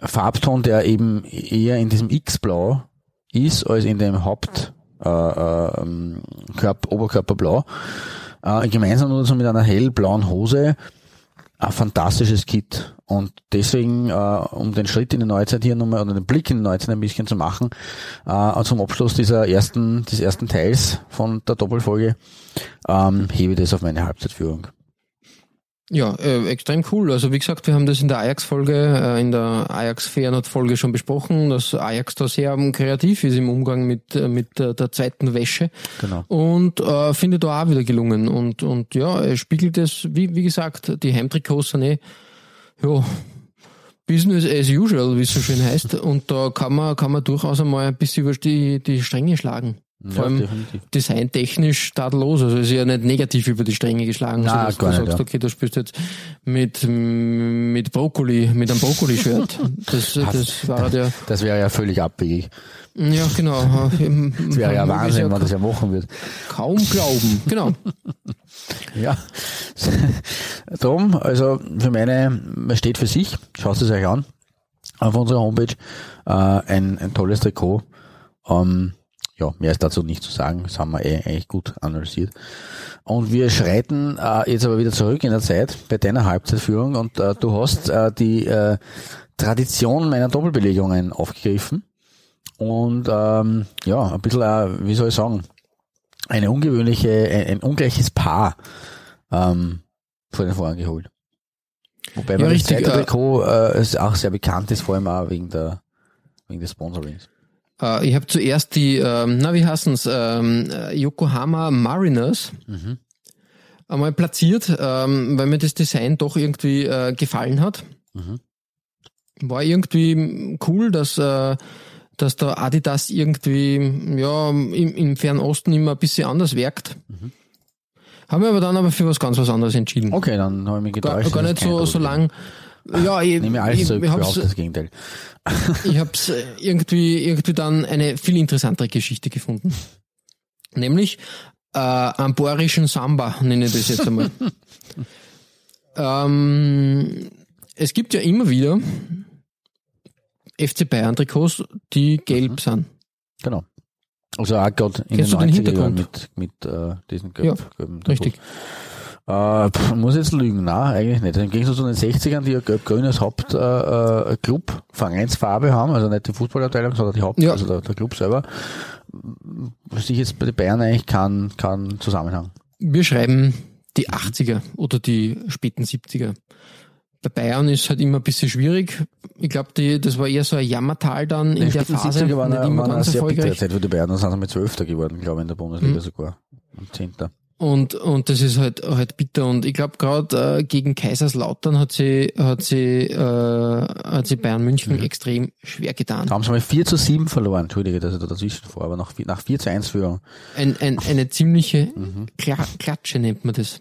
Farbton, der eben eher in diesem X-Blau ist, als in dem Haupt äh, äh, Körper, Oberkörperblau. Äh, gemeinsam nur so mit einer hellblauen Hose ein fantastisches Kit. Und deswegen, äh, um den Schritt in die Neuzeit hier nochmal, oder den Blick in die Neuzeit ein bisschen zu machen, äh, zum Abschluss dieser ersten, des ersten Teils von der Doppelfolge, ähm, hebe ich das auf meine Halbzeitführung. Ja, äh, extrem cool. Also wie gesagt, wir haben das in der Ajax-Folge, äh, in der Ajax-Feyenoord-Folge schon besprochen, dass Ajax da sehr um, kreativ ist im Umgang mit, äh, mit äh, der zweiten Wäsche. Genau. Und äh, finde da auch wieder gelungen. Und, und ja, er spiegelt es, wie, wie gesagt, die Heimtrikots sind eh, ja, Business as usual, wie es so schön heißt. Und da kann man, kann man durchaus einmal ein bisschen über die, die Stränge schlagen. Vor allem definitiv. designtechnisch tadellos. Also ist ja nicht negativ über die Stränge geschlagen, dass gar du nicht, sagst, ja. okay, du spielst jetzt mit, mit Brokkoli, mit einem Brokkoli-Shirt. (laughs) Das, das war der. Das wäre ja völlig abwegig. Ja, genau. Das wäre ja Wahnsinn, wenn man das ja machen wird. Kaum glauben. Genau. (laughs) Ja. Drum, also für meine, man steht für sich, schaut es euch an auf unserer Homepage. Äh, ein, ein tolles Trikot. Ähm, ja, mehr ist dazu nicht zu sagen. Das haben wir eh eigentlich gut analysiert. Und wir schreiten äh, jetzt aber wieder zurück in der Zeit bei deiner Halbzeitführung und äh, du hast äh, die äh, Tradition meiner Doppelbelegungen aufgegriffen und ähm, ja, ein bisschen, äh, wie soll ich sagen, eine ungewöhnliche, ein, ein ungleiches Paar ähm, vor den Vorhang geholt. Wobei Ja, man richtig, äh, Trikot äh, ist auch sehr bekannt ist, vor allem auch wegen der wegen des Sponsorings. Äh, ich habe zuerst die, ähm, na wie heißen's, ähm, äh, Yokohama Mariners Mhm. einmal platziert, ähm, weil mir das Design doch irgendwie äh, gefallen hat. Mhm. War irgendwie cool, dass, äh, dass der Adidas irgendwie ja, im, im Fernen Osten immer ein bisschen anders wirkt. Mhm. Haben wir aber dann aber für was ganz was anderes entschieden. Okay, dann habe ich mich Gar, getäuscht. gar das nicht so, so lang. Ja, ich, Nehme alles ich, zurück, (laughs) ich hab's, das Gegenteil. ich äh, irgendwie, irgendwie dann eine viel interessantere Geschichte gefunden. Nämlich äh, am bohrischen Samba, nenne ich das jetzt einmal. (laughs) ähm, es gibt ja immer wieder FC Bayern Trikots, die gelb sind. Genau. Also auch gerade in Kennst den den 90er Jahren Hintergrund? mit, mit äh, diesen Ja, gelb, gelben Richtig. Äh, pff, muss jetzt lügen, nein, eigentlich nicht. Im Gegensatz zu den 60ern, die ja gelb-grün als Hauptclub, äh, äh, Vereinsfarbe haben, also nicht die Fußballabteilung, sondern die Haupt, Ja. also der, der Club selber, sehe ich jetzt bei den Bayern eigentlich keinen keinen Zusammenhang. Wir schreiben die 80er oder die späten 70er. Bei Bayern ist halt immer ein bisschen schwierig. Ich glaube, das war eher so ein Jammertal dann in Die der Phase, 70er waren, nicht eine- immer waren eine ganz sehr bittere erfolgreich. Zeit für die Bayern, dann sind sie mit Zwölfter geworden, glaube ich, in der Bundesliga Mhm. sogar. Und Zehnter. Und, und das ist halt, halt bitter. Und ich glaube, gerade äh, gegen Kaiserslautern hat sie, hat sie, äh, hat sie Bayern München extrem schwer getan. Da haben sie mal 4 zu 7 verloren, entschuldige, dass ich da dazwischen vor, aber nach, nach 4 zu 1 Führung. Ein, ein, eine ziemliche Kla Klatsche nennt man das.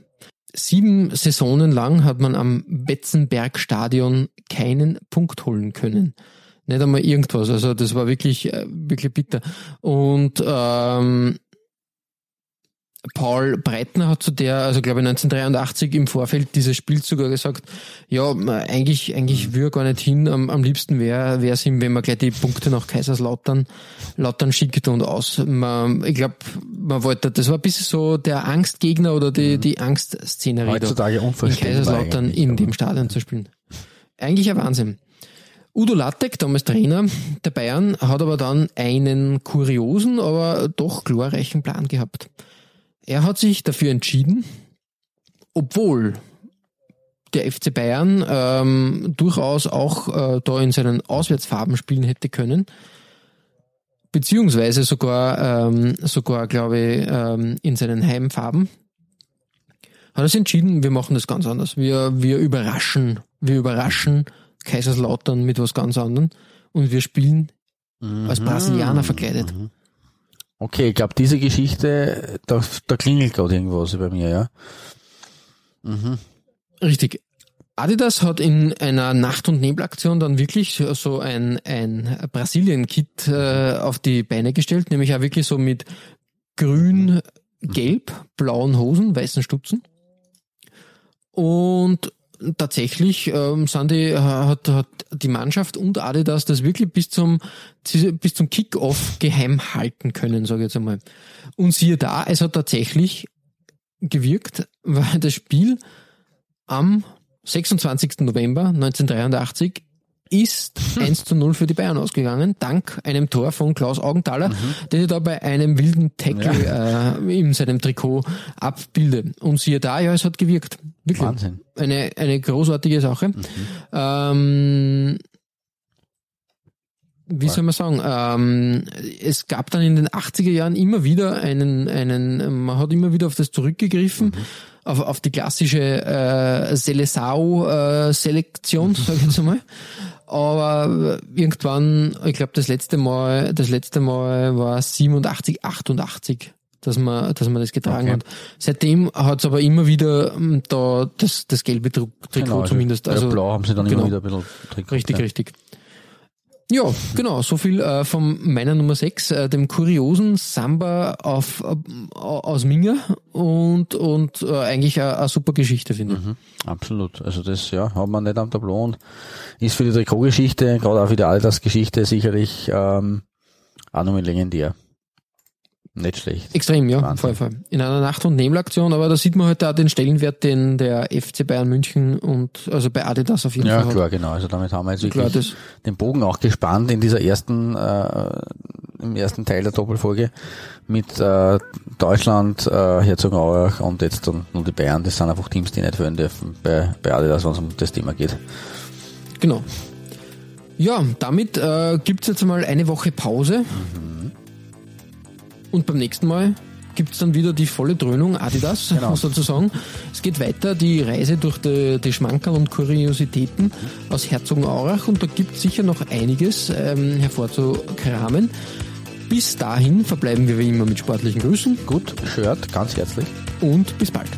Sieben Saisonen lang hat man am Betzenberg-Stadion keinen Punkt holen können. Nicht einmal irgendwas. Also das war wirklich, äh, wirklich bitter. Und ähm, Paul Breitner hat zu der, also glaube ich 1983 im Vorfeld dieses Spiels sogar gesagt, ja, eigentlich, eigentlich würde er gar nicht hin, am, am liebsten wäre es ihm, wenn man gleich die Punkte nach Kaiserslautern Lautern schickt und aus. Man, ich glaube, man wollte, das war ein bisschen so der Angstgegner oder die, die Angstszenerie da, Heutzutage in unvorstellbar Kaiserslautern in dem Stadion zu spielen. Eigentlich ein Wahnsinn. Udo Lattek, damals Trainer der Bayern, hat aber dann einen kuriosen, aber doch glorreichen Plan gehabt. Er hat sich dafür entschieden, obwohl der FC Bayern ähm, durchaus auch äh, da in seinen Auswärtsfarben spielen hätte können, beziehungsweise sogar, ähm, sogar glaube ich, ähm, in seinen Heimfarben, hat er sich entschieden, wir machen das ganz anders. Wir, wir überraschen, wir überraschen Kaiserslautern mit was ganz anderem und wir spielen als Brasilianer verkleidet. Okay, ich glaube, diese Geschichte, da, da klingelt gerade irgendwas bei mir, ja. Richtig. Adidas hat in einer Nacht- und Nebelaktion dann wirklich so ein, ein Brasilien-Kit äh, auf die Beine gestellt, nämlich auch wirklich so mit grün, gelb, blauen Hosen, weißen Stutzen. Und tatsächlich ähm, sind die, hat, hat die Mannschaft und Adidas das wirklich bis zum, bis zum Kick-Off geheim halten können, sage ich jetzt einmal. Und siehe da, es hat tatsächlich gewirkt, weil das Spiel am 26. November 1983 ist 1 zu 0 für die Bayern ausgegangen, dank einem Tor von Klaus Augenthaler, den ich da bei einem wilden Tackle äh, in seinem Trikot abbilde. Und siehe da, ja, es hat gewirkt. Wirklich. Wahnsinn. Eine, eine großartige Sache. Ähm, wie soll man sagen, ähm, es gab dann in den 80er Jahren immer wieder einen, einen, man hat immer wieder auf das zurückgegriffen, auf, auf die klassische äh, Selesau-Selektion, sag ich jetzt einmal. Aber irgendwann, ich glaube, das letzte Mal, das letzte Mal war 87, 88, dass man, dass man das getragen Okay. hat. Seitdem hat es aber immer wieder ähm, da das, das gelbe Trikot Genau, zumindest. Also, Also blau haben sie dann genau. immer wieder ein bisschen Trikot, Richtig, ja. richtig. Ja, genau, so viel äh, von meiner Nummer 6, äh, dem kuriosen Samba auf, äh, aus Minga und, und äh, eigentlich eine, super Geschichte, finde ich. Absolut. Also das, ja, hat man nicht am Tableau und ist für die Trikotgeschichte, gerade auch für die Adidas-Geschichte sicherlich ähm, auch nochmal legendär. Nicht schlecht. Extrem, ja, Wahnsinn. voll, voll. In einer Nacht- und Nebelaktion, aber da sieht man halt da den Stellenwert, den der FC Bayern München und also bei Adidas auf jeden Ja, Fall hat. klar, genau. Also damit haben wir jetzt Klar, wirklich den Bogen auch gespannt in dieser ersten, äh, im ersten Teil der Doppelfolge mit äh, Deutschland, äh, Herzogenaurach und jetzt dann nur die Bayern. Das sind einfach Teams, die nicht führen dürfen bei, bei Adidas, wenn es um das Thema geht. Genau. Ja, damit äh, gibt's jetzt mal eine Woche Pause. Und beim nächsten Mal gibt's dann wieder die volle Dröhnung Adidas, (laughs) Genau. sozusagen. Es geht weiter, die Reise durch die, die Schmankerl und Kuriositäten aus Herzogenaurach und da gibt's sicher noch einiges ähm, hervorzukramen. Bis dahin verbleiben wir wie immer mit sportlichen Grüßen Gut, Shirt, ganz herzlich. und bis bald.